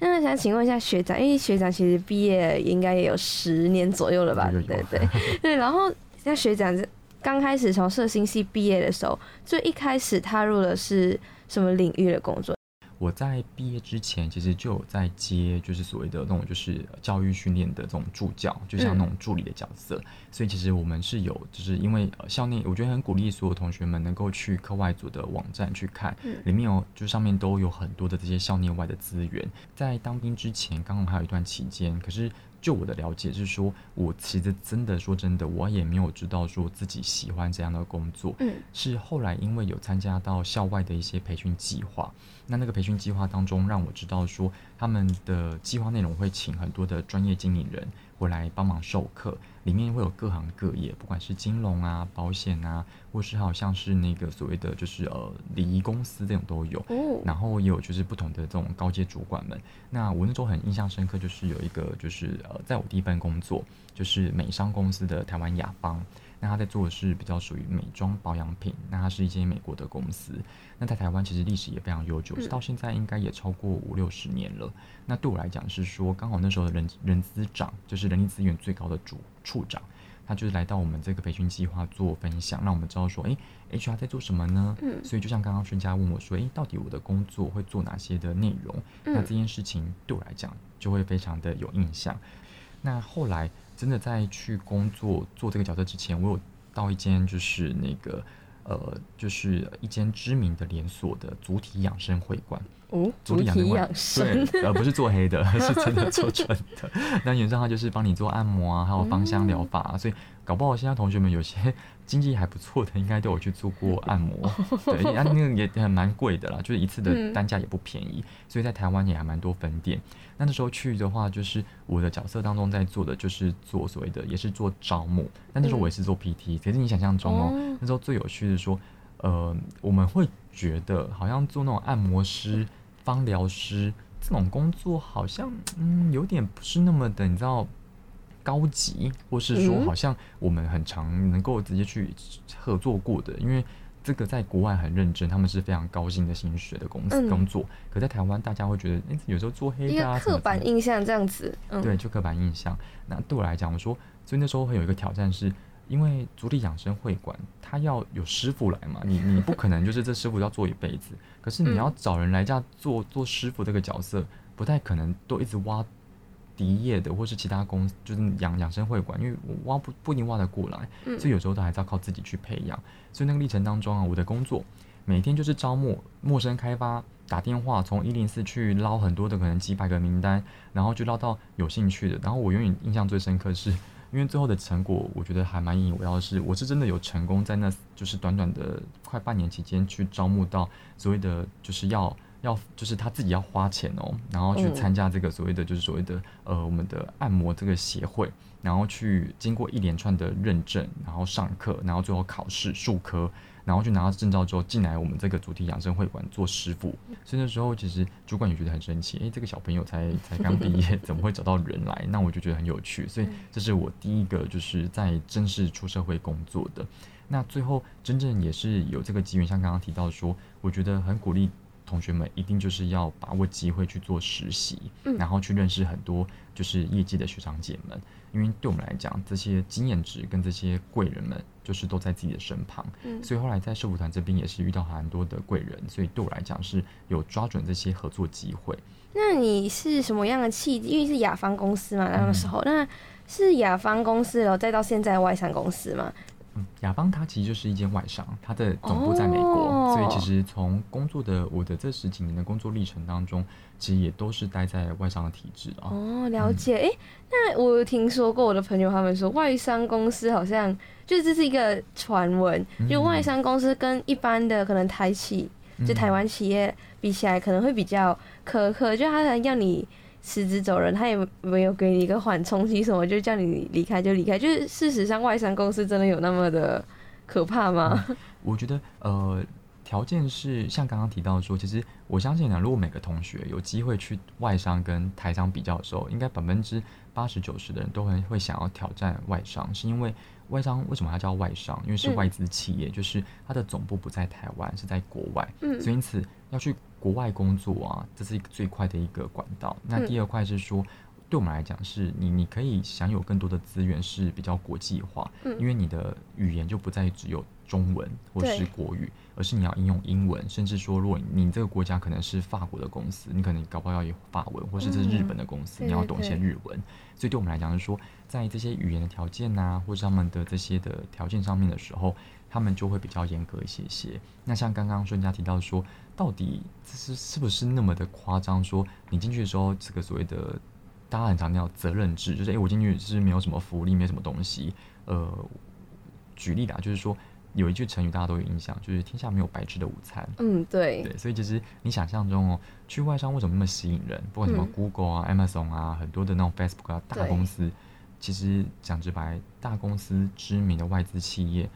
那想请问一下学长，因为学长其实毕业应该也有十年左右了吧？对对 对。然后像学长刚开始从社新系毕业的时候，最一开始踏入的是什么领域的工作？我在毕业之前，其实就有在接，就是所谓的那种就是教育训练的这种助教，就像那种助理的角色。所以其实我们是有，就是因为校内，我觉得很鼓励所有同学们能够去课外组的网站去看，里面有就上面都有很多的这些校内外的资源。在当兵之前，刚好还有一段期间，可是。就我的了解是说，我其实真的说真的，我也没有知道说自己喜欢这样的工作。嗯，是后来因为有参加到校外的一些培训计划，那那个培训计划当中，让我知道说他们的计划内容会请很多的专业经理人。回来帮忙授课，里面会有各行各业，不管是金融啊、保险啊，或是好像是那个所谓的就是呃礼仪公司这种都有。哦。然后也有就是不同的这种高阶主管们。那我那时候很印象深刻，就是有一个就是呃，在我第一份工作就是美商公司的台湾雅邦。那他在做的是比较属于美妆保养品，那它是一间美国的公司。那在台湾其实历史也非常悠久，到现在应该也超过五六十年了。那对我来讲是说，刚好那时候的人人资长就是人力资源最高的主处长，他就是来到我们这个培训计划做分享，让我们知道说，哎，HR 在做什么呢？嗯，所以就像刚刚孙佳问我说，哎，到底我的工作会做哪些的内容？那这件事情对我来讲就会非常的有印象。那后来。真的在去工作做这个角色之前，我有到一间就是那个呃，就是一间知名的连锁的主体养生会馆。哦，主体养生，对，而不是做黑的，是真的做纯的。那原上它就是帮你做按摩啊，还有芳香疗法啊，所以搞不好现在同学们有些 经济还不错的，应该都有去做过按摩。对，那那个也很蛮贵的啦，就是一次的单价也不便宜，所以在台湾也还蛮多分店。那那时候去的话，就是我的角色当中在做的就是做所谓的，也是做招募。但那时候我也是做 PT，可是你想象中哦，那时候最有趣的说，呃，我们会觉得好像做那种按摩师。芳疗师这种工作好像嗯有点不是那么的你知道高级，或是说好像我们很常能够直接去合作过的，因为这个在国外很认真，他们是非常高薪的薪水的公司工作。可在台湾，大家会觉得哎有时候做黑的啊，刻板印象这样子，对，就刻板印象。那对我来讲，我说所以那时候会有一个挑战是。因为足力养生会馆，他要有师傅来嘛，你你不可能就是这师傅要做一辈子。可是你要找人来这样做做师傅这个角色，不太可能都一直挖敌业的，或是其他公司就是养养生会馆，因为我挖不不一定挖得过来，所以有时候都还是要靠自己去培养。所以那个历程当中啊，我的工作每天就是招募陌生开发，打电话从一零四去捞很多的可能几百个名单，然后就捞到有兴趣的。然后我永远印象最深刻是，因为最后的成果我觉得还蛮引以为傲，是我是真的有成功在那就是短短的快半年期间去招募到所谓的就是要。要就是他自己要花钱哦，然后去参加这个所谓的就是所谓的呃我们的按摩这个协会，然后去经过一连串的认证，然后上课，然后最后考试数科，然后去拿到证照之后进来我们这个主题养生会馆做师傅。所以那时候其实主管也觉得很神奇，诶，这个小朋友才 才刚毕业，怎么会找到人来？那我就觉得很有趣，所以这是我第一个就是在正式出社会工作的。那最后真正也是有这个机缘，像刚刚提到说，我觉得很鼓励。同学们一定就是要把握机会去做实习，嗯然后去认识很多就是业界的学长姐们，因为对我们来讲，这些经验值跟这些贵人们就是都在自己的身旁，嗯所以后来在社服团这边也是遇到很多的贵人，所以对我来讲是有抓准这些合作机会。那你是什么样的契机？因为是雅芳公司嘛，那个时候那是雅芳公司，然后再到现在外商公司嘛。嗯，雅芳它其实就是一间外商，它的总部在美国，所以其实从工作的我的这十几年的工作历程当中，其实也都是待在外商的体制啊。哦，了解。哎，那我有听说过我的朋友他们说，外商公司好像就这是一个传闻，就外商公司跟一般的可能台企，就台湾企业比起来，可能会比较苛刻，就他可能要你。辞职走人，他也没有给你一个缓冲期，什么就叫你离开就离开。就是事实上，外商公司真的有那么的可怕吗？我觉得，呃，条件是像刚刚提到说，其实我相信呢，如果每个同学有机会去外商跟台商比较的时候，应该百分之八十九十的人都很会想要挑战外商，是因为外商为什么它叫外商？因为是外资企业，就是它的总部不在台湾，是在国外，嗯所以因此要去。国外工作啊，这是一个最快的一个管道。那第二块是说，对我们来讲，是你你可以享有更多的资源，是比较国际化，因为你的语言就不再只有中文或是国语，而是你要应用英文，甚至说，如果你这个国家可能是法国的公司，你可能搞不好要有法文，或是这是日本的公司，你要懂一些日文。所以对我们来讲，是说，在这些语言的条件啊，或者他们的这些的条件上面的时候，他们就会比较严格一些些。那像刚刚孙家提到说。到底这是是不是那么的夸张？说你进去的时候，这个所谓的大家很常叫责任制，就是诶，我进去是没有什么福利，没什么东西。呃，举例啦，就是说有一句成语大家都有印象，就是天下没有白吃的午餐。嗯，对。对，所以其实你想象中哦，去外商为什么那么吸引人？不管什么 Google 啊、Amazon 啊，很多的那种 Facebook 啊大公司，其实讲直白，大公司知名的外资企业，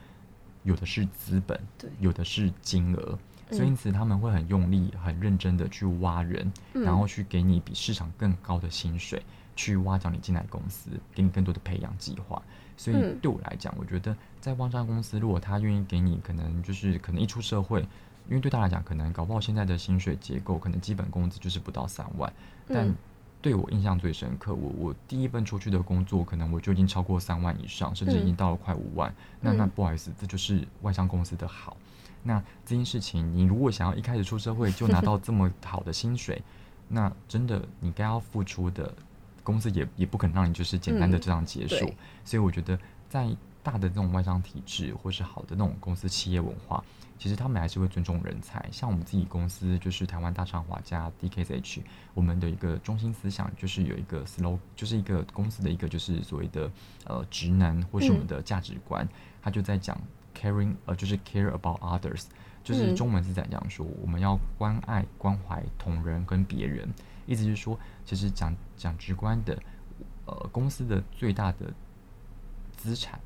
有的是资本，对，有的是金额。所以因此他们会很用力、很认真的去挖人，然后去给你比市场更高的薪水，去挖角你进来公司，给你更多的培养计划。所以对我来讲，我觉得在万商公司，如果他愿意给你，可能就是可能一出社会，因为对他来讲，可能搞不好现在的薪水结构，可能基本工资就是不到三万。但对我印象最深刻，我我第一份出去的工作，可能我就已经超过三万以上，甚至已经到了快五万。那那不好意思，这就是外商公司的好。那这件事情，你如果想要一开始出社会就拿到这么好的薪水，那真的你该要付出的，公司也也不可能让你就是简单的这样结束。所以我觉得，在大的这种外商体制，或是好的那种公司企业文化，其实他们还是会尊重人才。像我们自己公司，就是台湾大厂华加 DKH，我们的一个中心思想就是有一个 slow，就是一个公司的一个就是所谓的呃职能，或是我们的价值观，他就在讲。Caring 呃，就是 care about others，就是中文是在讲说，我们要关爱、关怀同仁跟别人，意思是说，其实讲讲直观的，呃，公司的最大的资产。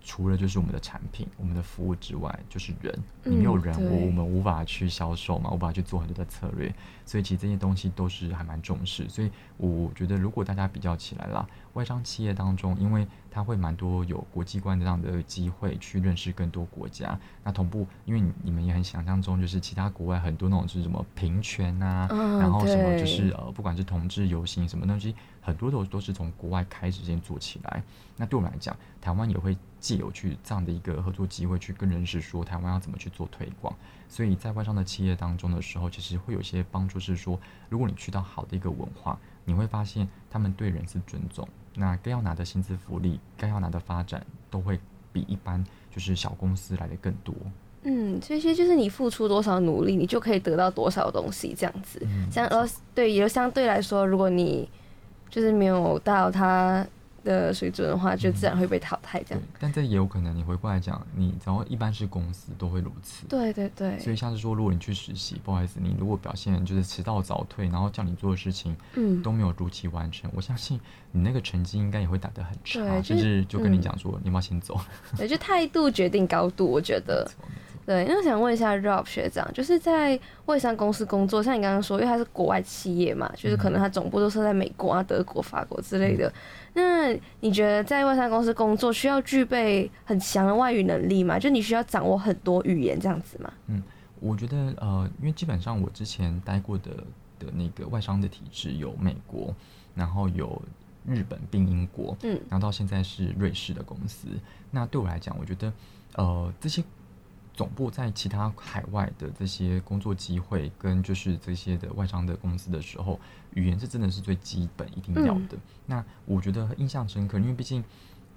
除了就是我们的产品、我们的服务之外，就是人。你没有人，我我们无法去销售嘛，无法去做很多的策略。所以其实这些东西都是还蛮重视。所以我觉得，如果大家比较起来啦，外商企业当中，因为它会蛮多有国际观这样的机会去认识更多国家。那同步，因为你们也很想象中，就是其他国外很多那种是什么平权啊，然后什么就是呃，不管是同志游行什么东西。很多都都是从国外开始先做起来，那对我们来讲，台湾也会借有去这样的一个合作机会，去跟人士说台湾要怎么去做推广。所以在外商的企业当中的时候，其实会有一些帮助，是说如果你去到好的一个文化，你会发现他们对人是尊重，那该要拿的薪资福利，该要拿的发展，都会比一般就是小公司来的更多。嗯，所以其实就是你付出多少努力，你就可以得到多少东西，这样子。嗯像呃，对，也就相对来说，如果你就是没有到他的水准的话，就自然会被淘汰这对样。，但这也有可能你回过来讲，你只要一般是公司都会如此。对对对，所以像是说，如果你去实习，不好意思，你如果表现就是迟到早退，然后叫你做的事情嗯，都没有如期完成，我相信你那个成绩应该也会打得很差，就是甚至就跟你嗯讲说，你要先走？对，就态度决定高度，我觉得。对，那我想问一下 Rob 学长，就是在外商公司工作，像你刚刚说，因为他是国外企业嘛，就是可能他总部都是在美国啊、德国、法国之类的。那你觉得在外商公司工作需要具备很强的外语能力吗？就你需要掌握很多语言这样子吗？嗯我觉得呃，因为基本上我之前待过的的那个外商的体制有美国，然后有日本并英国，嗯然后到现在是瑞士的公司。那对我来讲，我觉得呃这些总部在其他海外的这些工作机会跟就是这些的外商的公司的时候，语言是真的是最基本一定要的。那我觉得印象深刻，因为毕竟。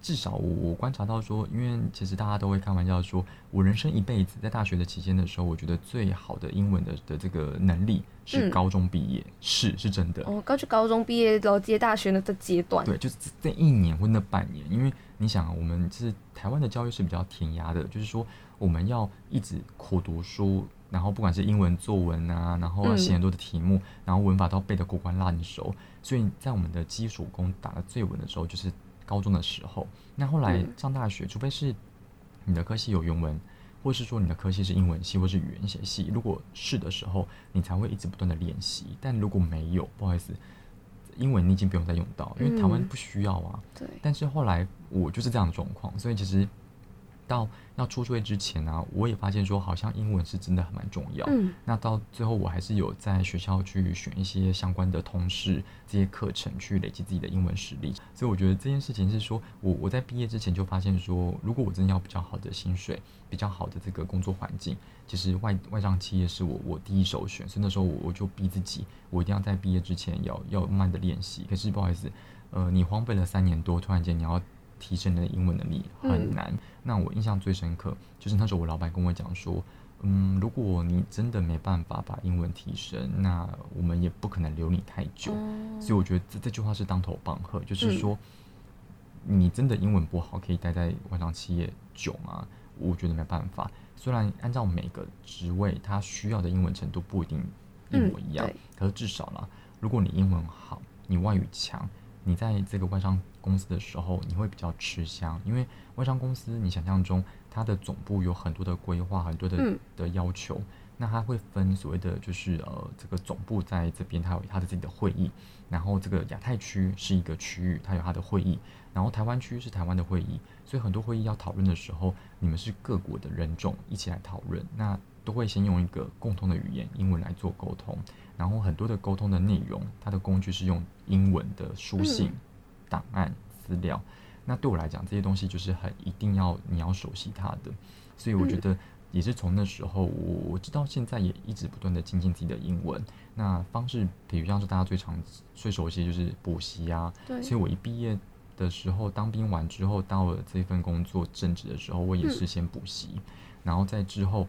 至少我我观察到说，因为其实大家都会开玩笑说，我人生一辈子在大学的期间的时候，我觉得最好的英文的的这个能力是嗯高中毕业，是是真的。哦，高就高中毕业，然后接大学的这阶段，对，就是这这一年或那半年，因为你想啊，我们是台湾的教育是比较填鸭的，就是说我们要一直苦读书，然后不管是英文作文啊，然后要写嗯很多的题目，然后文法都要背得过关烂熟，所以在我们的基础功打得最稳的时候，就是高中的时候。那后来嗯上大学，除非是你的科系有原文，或是说你的科系是英文系或是语言学系，如果是的时候，你才会一直不断的练习。但如果没有，不好意思，英文你已经不用再用到，因为台湾嗯不需要啊。对，但是后来我就是这样的状况，所以其实到要出社会之前呢、我也发现说，好像英文是真的还蛮重要。嗯那到最后，我还是有在学校去选一些相关的通识这些课程，去累积自己的英文实力。所以我觉得这件事情是说，我我在毕业之前就发现说，如果我真的要比较好的薪水、比较好的这个工作环境，其实外外商企业是我我第一首选。所以那时候我我就逼自己，我一定要在毕业之前要要慢慢的练习。可是不好意思，呃，你荒废了三年多，突然间你要提升你的英文能力很嗯难。那我印象最深刻就是那时候我老板跟我讲说，嗯，如果你真的没办法把英文提升，那我们也不可能留你太久。哦所以我觉得这这句话是当头棒喝，就是嗯说，你真的英文不好，可以待在外商企业久吗？我觉得没办法。虽然按照每个职位，他需要的英文程度不一定一模一样，嗯可是至少呢，如果你英文好，你外语强，你在这个外商公司的时候，你会比较吃香，因为外商公司你想象中它的总部有很多的规划，很多的、嗯。的要求，那它会分所谓的就是呃这个总部在这边它有它的自己的会议，然后这个亚太区是一个区域，它有它的会议，然后台湾区是台湾的会议，所以很多会议要讨论的时候，你们是各国的人种一起来讨论，那都会先用一个共同的语言英文来做沟通，然后很多的沟通的内容，它的工具是用英文的书信、嗯档案、资料。那对我来讲，这些东西就是很一定要你要熟悉它的，所以我觉嗯得也是从那时候，我我知道现在也一直不断的精进自己的英文。那方式，比如像是大家最常最熟悉就是补习啊，对，所以我一毕业的时候，当兵完之后，到了这份工作正职的时候，我也是先补习，然后在之后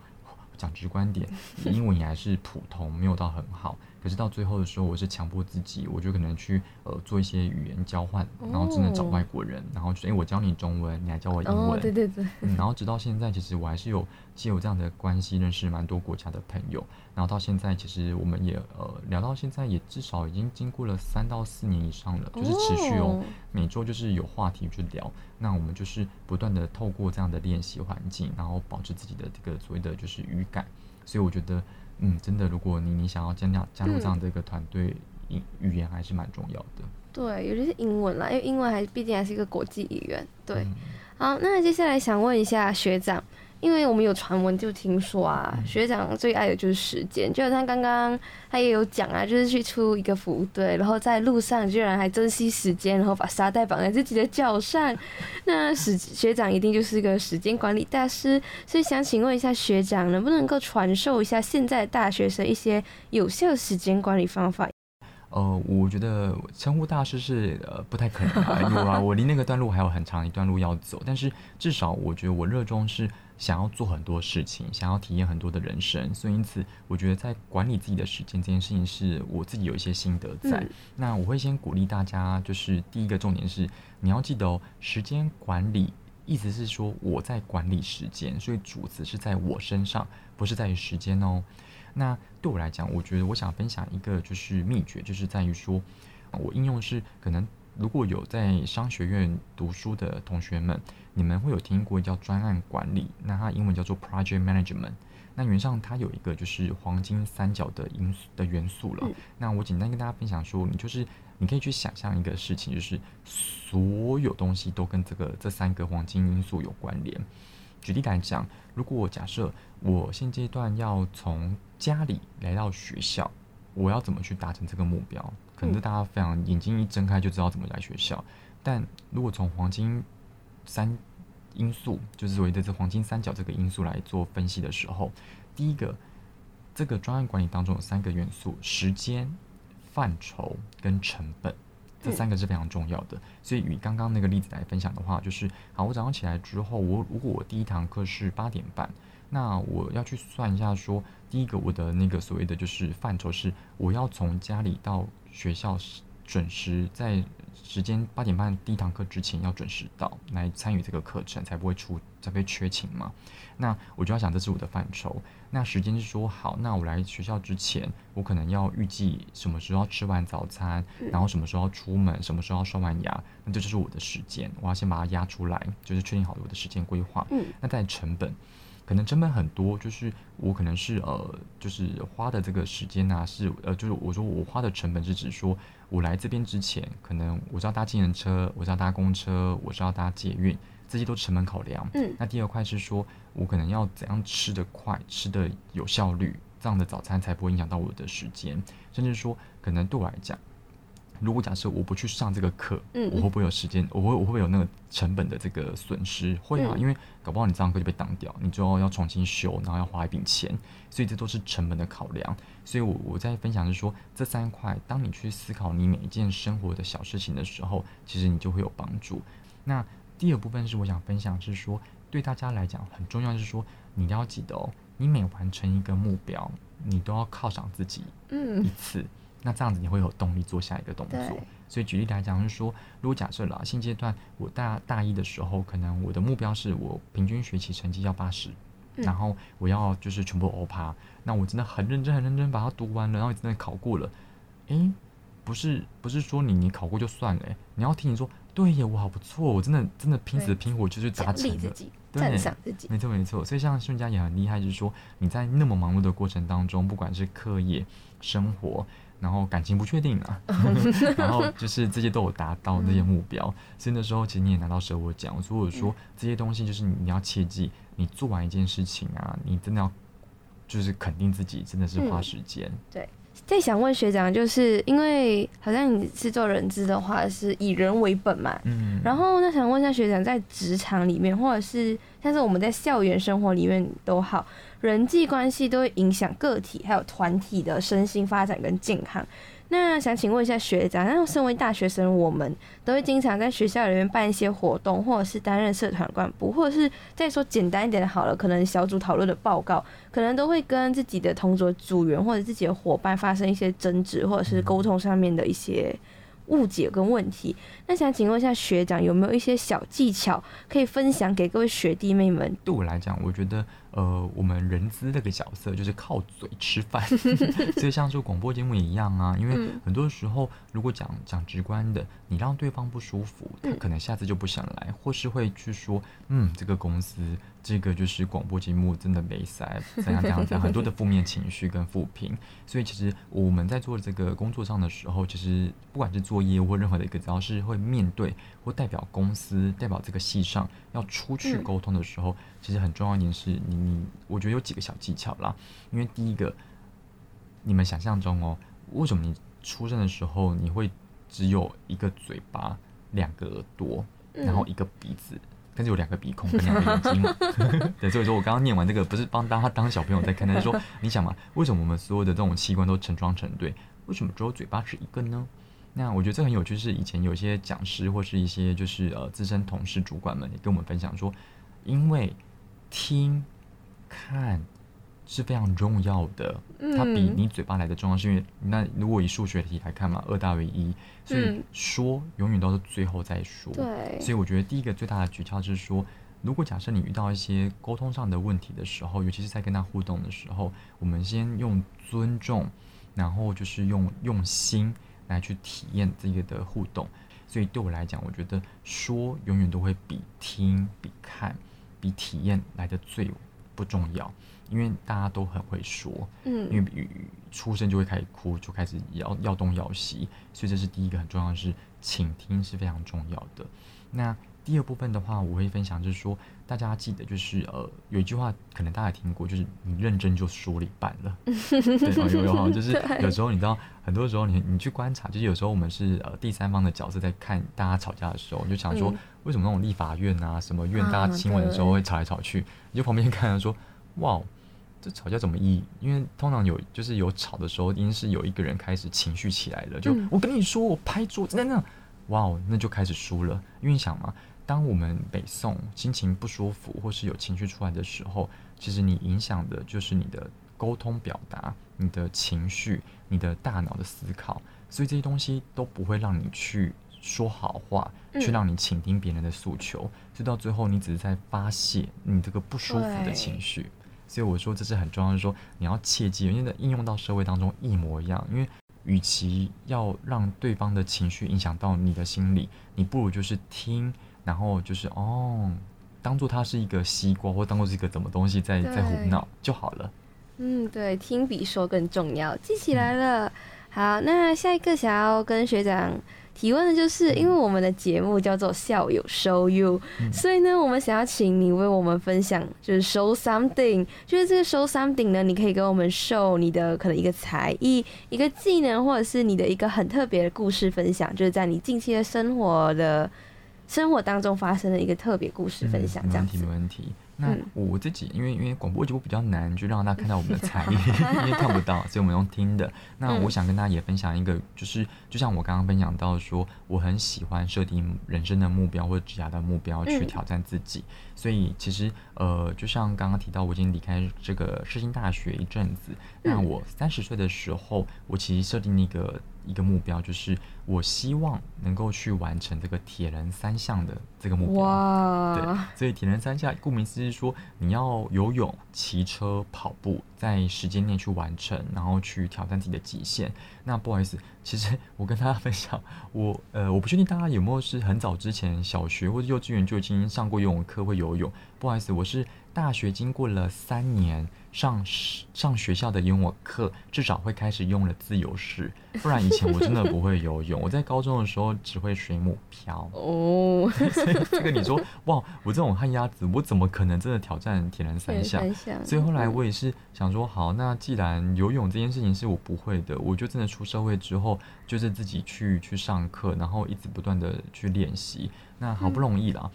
讲直观点，英文也还是普通，没有到很好。可是到最后的时候，我是强迫自己，我就可能去呃做一些语言交换，然后真的找哦外国人，然后就诶、我教你中文，你还教我英文，哦，对对 对，嗯，然后直到现在，其实我还是有既有这样的关系认识蛮多国家的朋友，然后到现在，其实我们也呃聊到现在，也至少已经经过了三到四年以上了，就是持续哦，每周就是有话题去聊，那我们就是不断的透过这样的练习环境，然后保持自己的这个所谓的就是语感，所以我觉得，嗯，真的，如果你你想要加加加入这样的一个团队，语、语言还是蛮重要的。对，尤其是英文啦，因为英文还毕竟还是一个国际语言。对，嗯好，那接下来想问一下学长，因为我们有传闻就听说啊，嗯学长最爱的就是时间，就好像刚刚他也有讲啊，就是去出一个服务队，然后在路上居然还珍惜时间，然后把沙袋绑在自己的脚上。那时学长一定就是个时间管理大师，所以想请问一下学长，能不能够传授一下现在大学生一些有效时间管理方法？呃，我觉得称呼大师是呃不太可能啊，有啊，我离那个段路还有很长一段路要走。但是至少我觉得我热衷是想要做很多事情，想要体验很多的人生，所以因此我觉得在管理自己的时间这件事情，是我自己有一些心得在。嗯那我会先鼓励大家，就是第一个重点是你要记得哦，时间管理。意思是说我在管理时间，所以主词是在我身上，不是在于时间哦。那对我来讲，我觉得我想分享一个就是秘诀，就是在于说，我应用是可能如果有在商学院读书的同学们，你们会有听过叫专案管理，那它英文叫做 project management。那原上它有一个就是黄金三角的因素的元素了。嗯那我简单跟大家分享说，你就是你可以去想象一个事情，就是所有东西都跟这个这三个黄金因素有关联。举例来讲，如果我假设我现阶段要从家里来到学校，我要怎么去达成这个目标？可能是大家非常眼睛一睁开就知道怎么来学校。但如果从黄金三因素，就是所谓的这黄金三角这个因素来做分析的时候，第一个，这个专案管理当中有三个元素：时间、范畴跟成本。这三个是非常重要的，所以以刚刚那个例子来分享的话，就是好，我早上起来之后，我如果我第一堂课是八点半，那我要去算一下说，第一个我的那个所谓的就是范畴是，我要从家里到学校时准时在时间八点半第一堂课之前要准时到来参与这个课程，才不会出才不会缺勤嘛。那我就要想这是我的范畴。那时间是说好，那我来学校之前，我可能要预计什么时候要吃完早餐，然后什么时候要出门，什么时候要刷完牙，那这就是我的时间，我要先把它压出来，就是确定好我的时间规划。嗯那在成本，可能成本很多，就是我可能是呃，就是花的这个时间啊，是呃，就是我说我花的成本是指说我来这边之前，可能我知道搭计程车，我知道搭公车，我知道搭捷运，这些都成本考量。嗯那第二块是说我可能要怎样吃得快，吃得有效率，这样的早餐才不会影响到我的时间，甚至说可能对我来讲。如果假设我不去上这个课，嗯我会不会有时间？我会我会不会有那个成本的这个损失？会啊，嗯因为搞不好你这堂课就被挡掉，你之后要重新修，然后要花一笔钱，所以这都是成本的考量。所以我我在分享是说，这三块，当你去思考你每一件生活的小事情的时候，其实你就会有帮助。那第二部分是我想分享是说，对大家来讲很重要，是说你要记得哦，你每完成一个目标，你都要犒赏自己嗯一次。那这样子你会有动力做下一个动作。所以举例来讲，就是说，如果假设啦，现阶段我大大一的时候，可能我的目标是我平均学习成绩要八十、嗯然后我要就是全部欧趴，那我真的很认真很认真把它读完了，然后真的考过了，诶，不是不是说你你考过就算了、诶你要听你说，对耶，我好不错，我真的真的拼死拼活就是达奖成了。赞赏自己。没错没错，所以像顺佳也很厉害，就是说你在那么忙碌的过程当中，不管是课业、生活，然后感情不确定啊，然后就是这些都有达到那些目标，所以那时候其实你也拿到舍我奖，所以我说这些东西就是你你要切记，你做完一件事情啊，你真的要就是肯定自己真的是花嗯时间，对。再想问学长，就是因为好像你是做人资的话，是以人为本嘛。嗯，然后那想问一下学长，在职场里面，或者是像是我们在校园生活里面都好，人际关系都会影响个体还有团体的身心发展跟健康。那想请问一下学长，那身为大学生，我们都会经常在学校里面办一些活动，或者是担任社团干部，或者是再说简单一点的好了，可能小组讨论的报告，可能都会跟自己的同桌组员或者自己的伙伴发生一些争执，或者是沟通上面的一些误解跟问题。那想请问一下学长，有没有一些小技巧可以分享给各位学弟妹们？对我来讲，我觉得呃，我们人资这个角色就是靠嘴吃饭，所以像做广播节目也一样啊。因为嗯很多时候，如果讲讲直观的，你让对方不舒服，他嗯可能下次就不想来，或是会去说，嗯，这个公司这个就是广播节目真的没塞，怎样怎样怎样，很多的负面情绪跟负评。所以其实我们在做这个工作上的时候，其实不管是做业务或任何的一个，只要是会面对或代表公司、代表这个系上要出去嗯沟通的时候，其实很重要一点是你你，我觉得有几个小技巧啦。因为第一个，你们想象中哦，为什么你出生的时候你会只有一个嘴巴、两个耳朵，然后一个鼻子？但是有两个鼻孔跟两个眼睛嘛，对，所以说我刚刚念完这个不是帮大家当小朋友在看，但是说你想嘛，为什么我们所有的这种器官都成双成对，为什么只有嘴巴是一个呢？那我觉得这很有趣，是以前有一些讲师或是一些就是呃资深同事主管们也跟我们分享说，因为听、看是非常重要的，它比嗯你嘴巴来的重要，是因为那如果以数学题来看嘛，二大于一，所以嗯说永远都是最后再说。对，所以我觉得第一个最大的诀窍就是说，如果假设你遇到一些沟通上的问题的时候，尤其是在跟他互动的时候，我们先用尊重，然后就是用用心来去体验这个的互动。所以对我来讲，我觉得说永远都会比听、比看、比体验来的最不重要，因为大家都很会说。嗯因为出生就会开始哭，就开始要要东要西，所以这是第一个很重要的是倾听是非常重要的。那第二部分的话，我会分享就是说，大家记得就是呃，有一句话可能大家也听过，就是你认真就说了一半了。对，哦有有有，就是有时候你知道，很多时候你你去观察，就是有时候我们是呃第三方的角色在看大家吵架的时候，你就想说嗯，为什么那种立法院啊什么院，啊大家新闻的时候会吵来吵去，你就旁边看着说，哇。这吵架怎么意？因为通常有就是有吵的时候，一定是有一个人开始情绪起来了，就、嗯我跟你说，我拍桌子，那那，哇哦，那就开始输了。因为你想嘛，当我们北宋心情不舒服或是有情绪出来的时候，其实你影响的就是你的沟通表达、你的情绪、你的大脑的思考，所以这些东西都不会让你去说好话，去嗯让你倾听别人的诉求，所以到最后你只是在发泄你这个不舒服的情绪。所以我说这是很重要，的说你要切记，因为应用到社会当中一模一样。因为与其要让对方的情绪影响到你的心理，你不如就是听，然后就是哦，当做它是一个西瓜，或当做是一个什么东西在在胡闹就好了。嗯，对，听比说更重要，记起来了。好，那下一个想要跟学长提问的就是，因为我们的节目叫做校友 show you，、嗯所以呢，我们想要请你为我们分享，就是 show something，就是这个 show something 呢，你可以跟我们 show 你的可能一个才艺、一个技能，或者是你的一个很特别的故事分享，就是在你近期的生活的生活当中发生的一个特别故事分享，这样子嗯没问题，没。问题。那嗯我自己，因为因为广播节目比较难，就让大家看到我们的才艺，因为看不到，所以我们用听的。那嗯我想跟大家也分享一个，就是就像我刚刚分享到说，我很喜欢设定人生的目标或者职业的目标去嗯挑战自己。所以其实呃，就像刚刚提到，我已经离开这个世新大学一阵子。那嗯我三十岁的时候，我其实设定一个一个目标，就是我希望能够去完成这个铁人三项的这个目标。对，，所以铁人三项顾名思义是说，你要游泳、骑车、跑步，在时间内去完成，然后去挑战自己的极限。那不好意思，其实 我跟大家分享，我呃，我不确定大家有没有是很早之前小学或者幼稚园就已经上过游泳课会游泳。不好意思，我是大学经过了三年上上学校的游泳课，至少会开始用了自由式，不然以前我真的不会游泳。我在高中的时候只会水母漂。哦，所 以这个你说哇，我这种旱鸭子，我怎么可能真的挑战铁人三项？所以后来嗯我也是想说，好，那既然游泳这件事情是我不会的，我就真的出社会之后，就是自己去去上课，然后一直不断的去练习。那好不容易啦，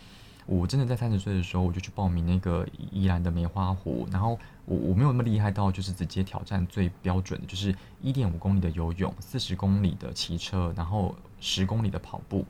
我真的在三十岁的时候，我就去报名那个宜兰的梅花湖，然后我我没有那么厉害到就是直接挑战最标准的，就是一点五公里的游泳，四十公里的骑车，然后十公里的跑步。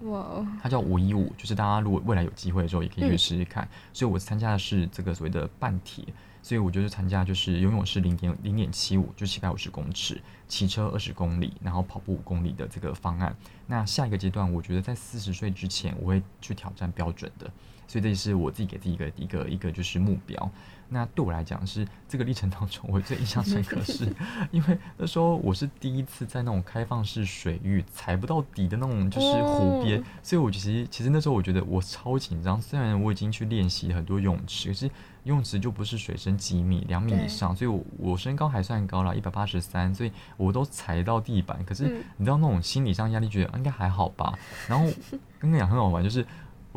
它叫五一五，就是大家如果未来有机会的时候，也可以去嗯试试看。所以我参加的是这个所谓的半铁，所以我就是参加就是游泳是零点零点七五，就七百五十公尺，骑车二十公里，然后跑步五公里的这个方案。那下一个阶段，我觉得在四十岁之前，我会去挑战标准的。所以这也是我自己给自己一个一个一个就是目标。那对我来讲是这个历程当中，我最印象深刻是，因为那时候我是第一次在那种开放式水域踩不到底的那种就是湖边，哦所以我其实其实那时候我觉得我超紧张。虽然我已经去练习很多泳池，可是游泳池就不是水深几米、两米以上，所以我我身高还算高了，一百八十三，所以我都踩到地板。可是嗯你知道那种心理上压力，觉得、啊应该还好吧。然后跟你讲很好玩，就是。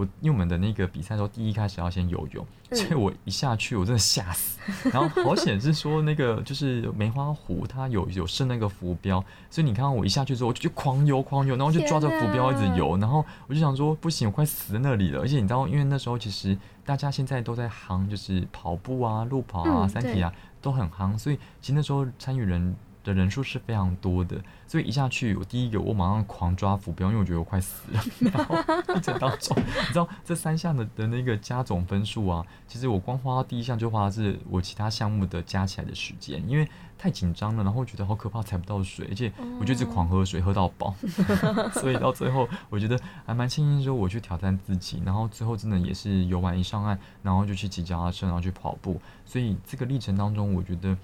我因为我们的那个比赛的时候，第一开始要先游泳，嗯所以我一下去我真的吓死。然后好险是说那个就是梅花湖，它有有设那个浮标，所以你看到我一下去之后，我就就狂游狂游，然后就抓着浮标一直游，然后我就想说不行，我快死在那里了。而且你知道，因为那时候其实大家现在都在夯，就是跑步啊、路跑啊、嗯三体啊都很夯，所以其实那时候参与人的人数是非常多的，所以一下去，我第一个我马上狂抓浮标，因为我觉得我快死了。然后历程当中，你知道这三项的的那个加总分数啊，其实我光花到第一项就花的是我其他项目的加起来的时间，因为太紧张了，然后觉得好可怕，踩不到水，而且我就一直狂喝水，喝到饱，所以到最后我觉得还蛮庆幸说我去挑战自己，然后最后真的也是游完一上岸，然后就去骑脚踏车，然后去跑步，所以这个历程当中，我觉得。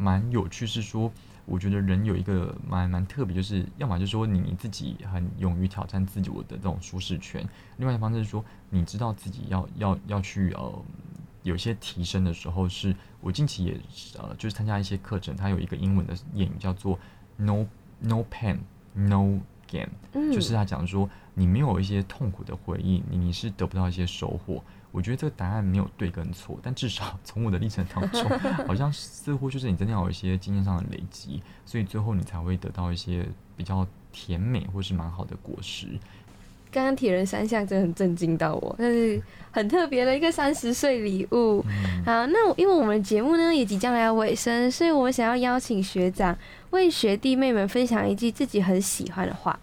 蛮有趣，是说，我觉得人有一个蛮蛮特别，就是要么就是说你自己很勇于挑战自己我的这种舒适圈，另外一方面是说你知道自己要要要去呃有些提升的时候，是我近期也呃就是参加一些课程，它有一个英文的谚语叫做 no no pain no gain，就是他讲说你没有一些痛苦的回忆，你你是得不到一些收获。我觉得这个答案没有对跟错，但至少 从我的历程当中，好像似乎就是你真的要有一些经验上的累积，所以最后你才会得到一些比较甜美或是蛮好的果实。刚刚铁人三项真的很震惊到我，但是很特别的一个三十岁礼物。好，那因为我们节目呢也即将来到尾声，所以我们想要邀请学长为学弟妹们分享一句自己很喜欢的话。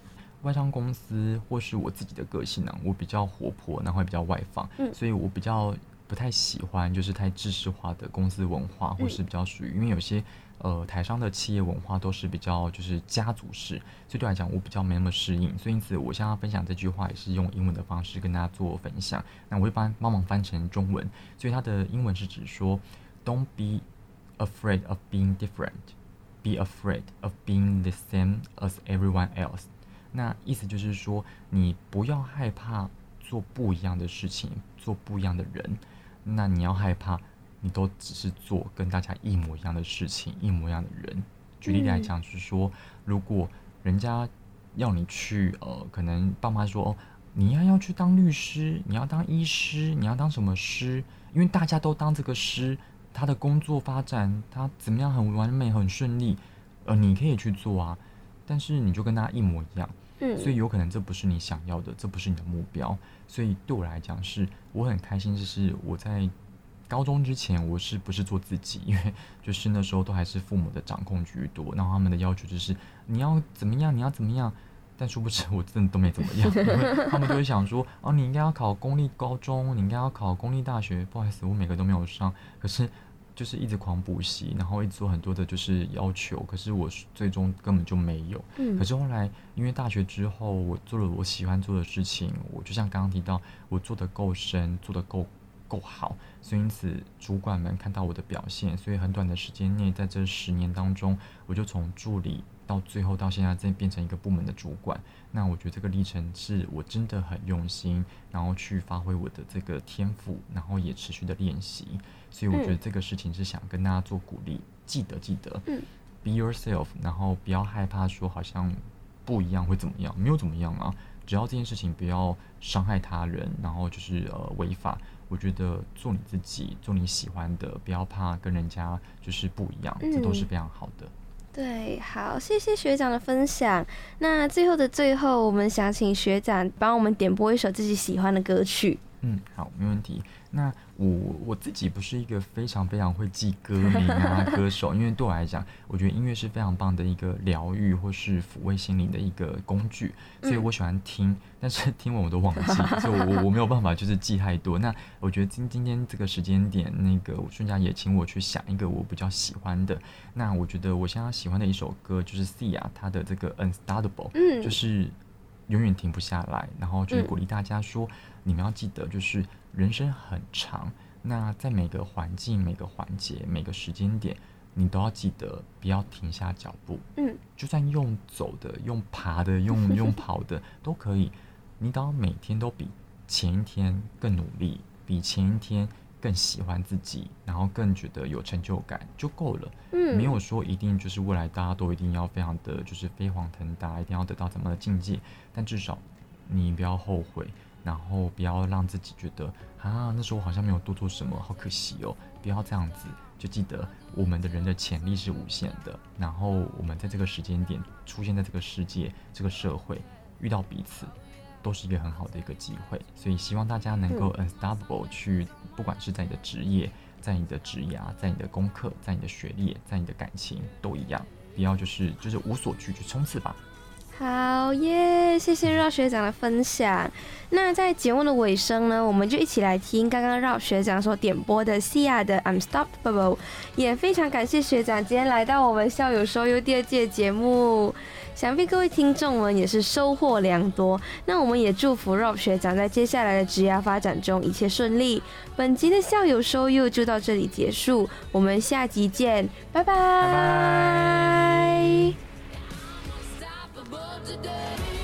外商公司或是我自己的个性呢，我比较活泼，然后也比较外放，所以我比较不太喜欢就是太知识化的公司文化，或是比较属于，因为有些呃台商的企业文化都是比较就是家族式，所以对来讲我比较没那么适应，所以因此我想要分享这句话也是用英文的方式跟大家做分享，那我一般帮忙翻成中文，所以它的英文是指说，Don't be afraid of being different, be afraid of being the same as everyone else. 那意思就是说，你不要害怕做不一样的事情，做不一样的人。那你要害怕，你都只是做跟大家一模一样的事情，一模一样的人。举例来讲，就是说，如果人家要你去，呃，可能爸妈说，哦，你要要去当律师，你要当医师，你要当什么师？因为大家都当这个师，他的工作发展他怎么样很完美很顺利，呃，你可以去做啊。但是你就跟他一模一样，嗯，所以有可能这不是你想要的，这不是你的目标。所以对我来讲，是我很开心，就是我在高中之前，我是不是做自己？因为就是那时候都还是父母的掌控居多，然后他们的要求就是你要怎么样，你要怎么样。但殊不知我真的都没怎么样，因为他们就会想说，哦，你应该要考公立高中，你应该要考公立大学。不好意思，我每个都没有上，可是。就是一直狂补习，然后一直做很多的，就是要求。可是我最终根本就没有。嗯。可是后来，因为大学之后，我做了我喜欢做的事情，我就像刚刚提到，我做的够深，做的够够好，所以因此主管们看到我的表现，所以很短的时间内，在这十年当中，我就从助理到最后到现在，再变成一个部门的主管。那我觉得这个历程是我真的很用心，然后去发挥我的这个天赋，然后也持续的练习。所以我觉得这个事情是想跟大家做鼓励，记得记得嗯，be yourself，然后不要害怕说好像不一样会怎么样，没有怎么样啊，只要这件事情不要伤害他人，然后就是呃违法，我觉得做你自己，做你喜欢的，不要怕跟人家就是不一样，这都是非常好的。对，好，谢谢学长的分享。那最后的最后，我们想请学长帮我们点播一首自己喜欢的歌曲。嗯，好，没问题。那我我自己不是一个非常非常会记歌名啊 歌手，因为对我来讲，我觉得音乐是非常棒的一个疗愈或是抚慰心灵的一个工具，所以我喜欢听，但是 听完我都忘记，所以我我没有办法就是记太多。那我觉得今今天这个时间点，那个顺佳也请我去想一个我比较喜欢的。那我觉得我现在喜欢的一首歌就是 Sia 他的这个 Unstoppable，嗯，就是永远停不下来，然后就是鼓励大家说。你们要记得，就是人生很长，那在每个环境、每个环节、每个时间点，你都要记得不要停下脚步。嗯，就算用走的、用爬的、用 用跑的都可以，你都要每天都比前一天更努力，比前一天更喜欢自己，然后更觉得有成就感就够了。嗯，没有说一定就是未来大家都一定要非常的就是飞黄腾达，一定要得到怎么的境界，但至少你不要后悔。然后不要让自己觉得啊，那时候我好像没有多做什么，好可惜哦。不要这样子，就记得我们的人的潜力是无限的。然后我们在这个时间点出现在这个世界、这个社会，遇到彼此，都是一个很好的一个机会。所以希望大家能够 unstoppable 去，不管是在你的职业、在你的职涯、在你的功课、在你的学历、在你的感情，都一样。不要就是就是无所惧，去冲刺吧。好耶，谢谢绕学长的分享。那在节目的尾声呢，我们就一起来听刚刚绕学长所点播的西亚的 I'm Stoppable。也非常感谢学长今天来到我们校友收优第二届节目，想必各位听众们也是收获良多。那我们也祝福 ro 学长在接下来的职业发展中一切顺利。本集的校友收优就到这里结束，我们下集见，拜拜。today.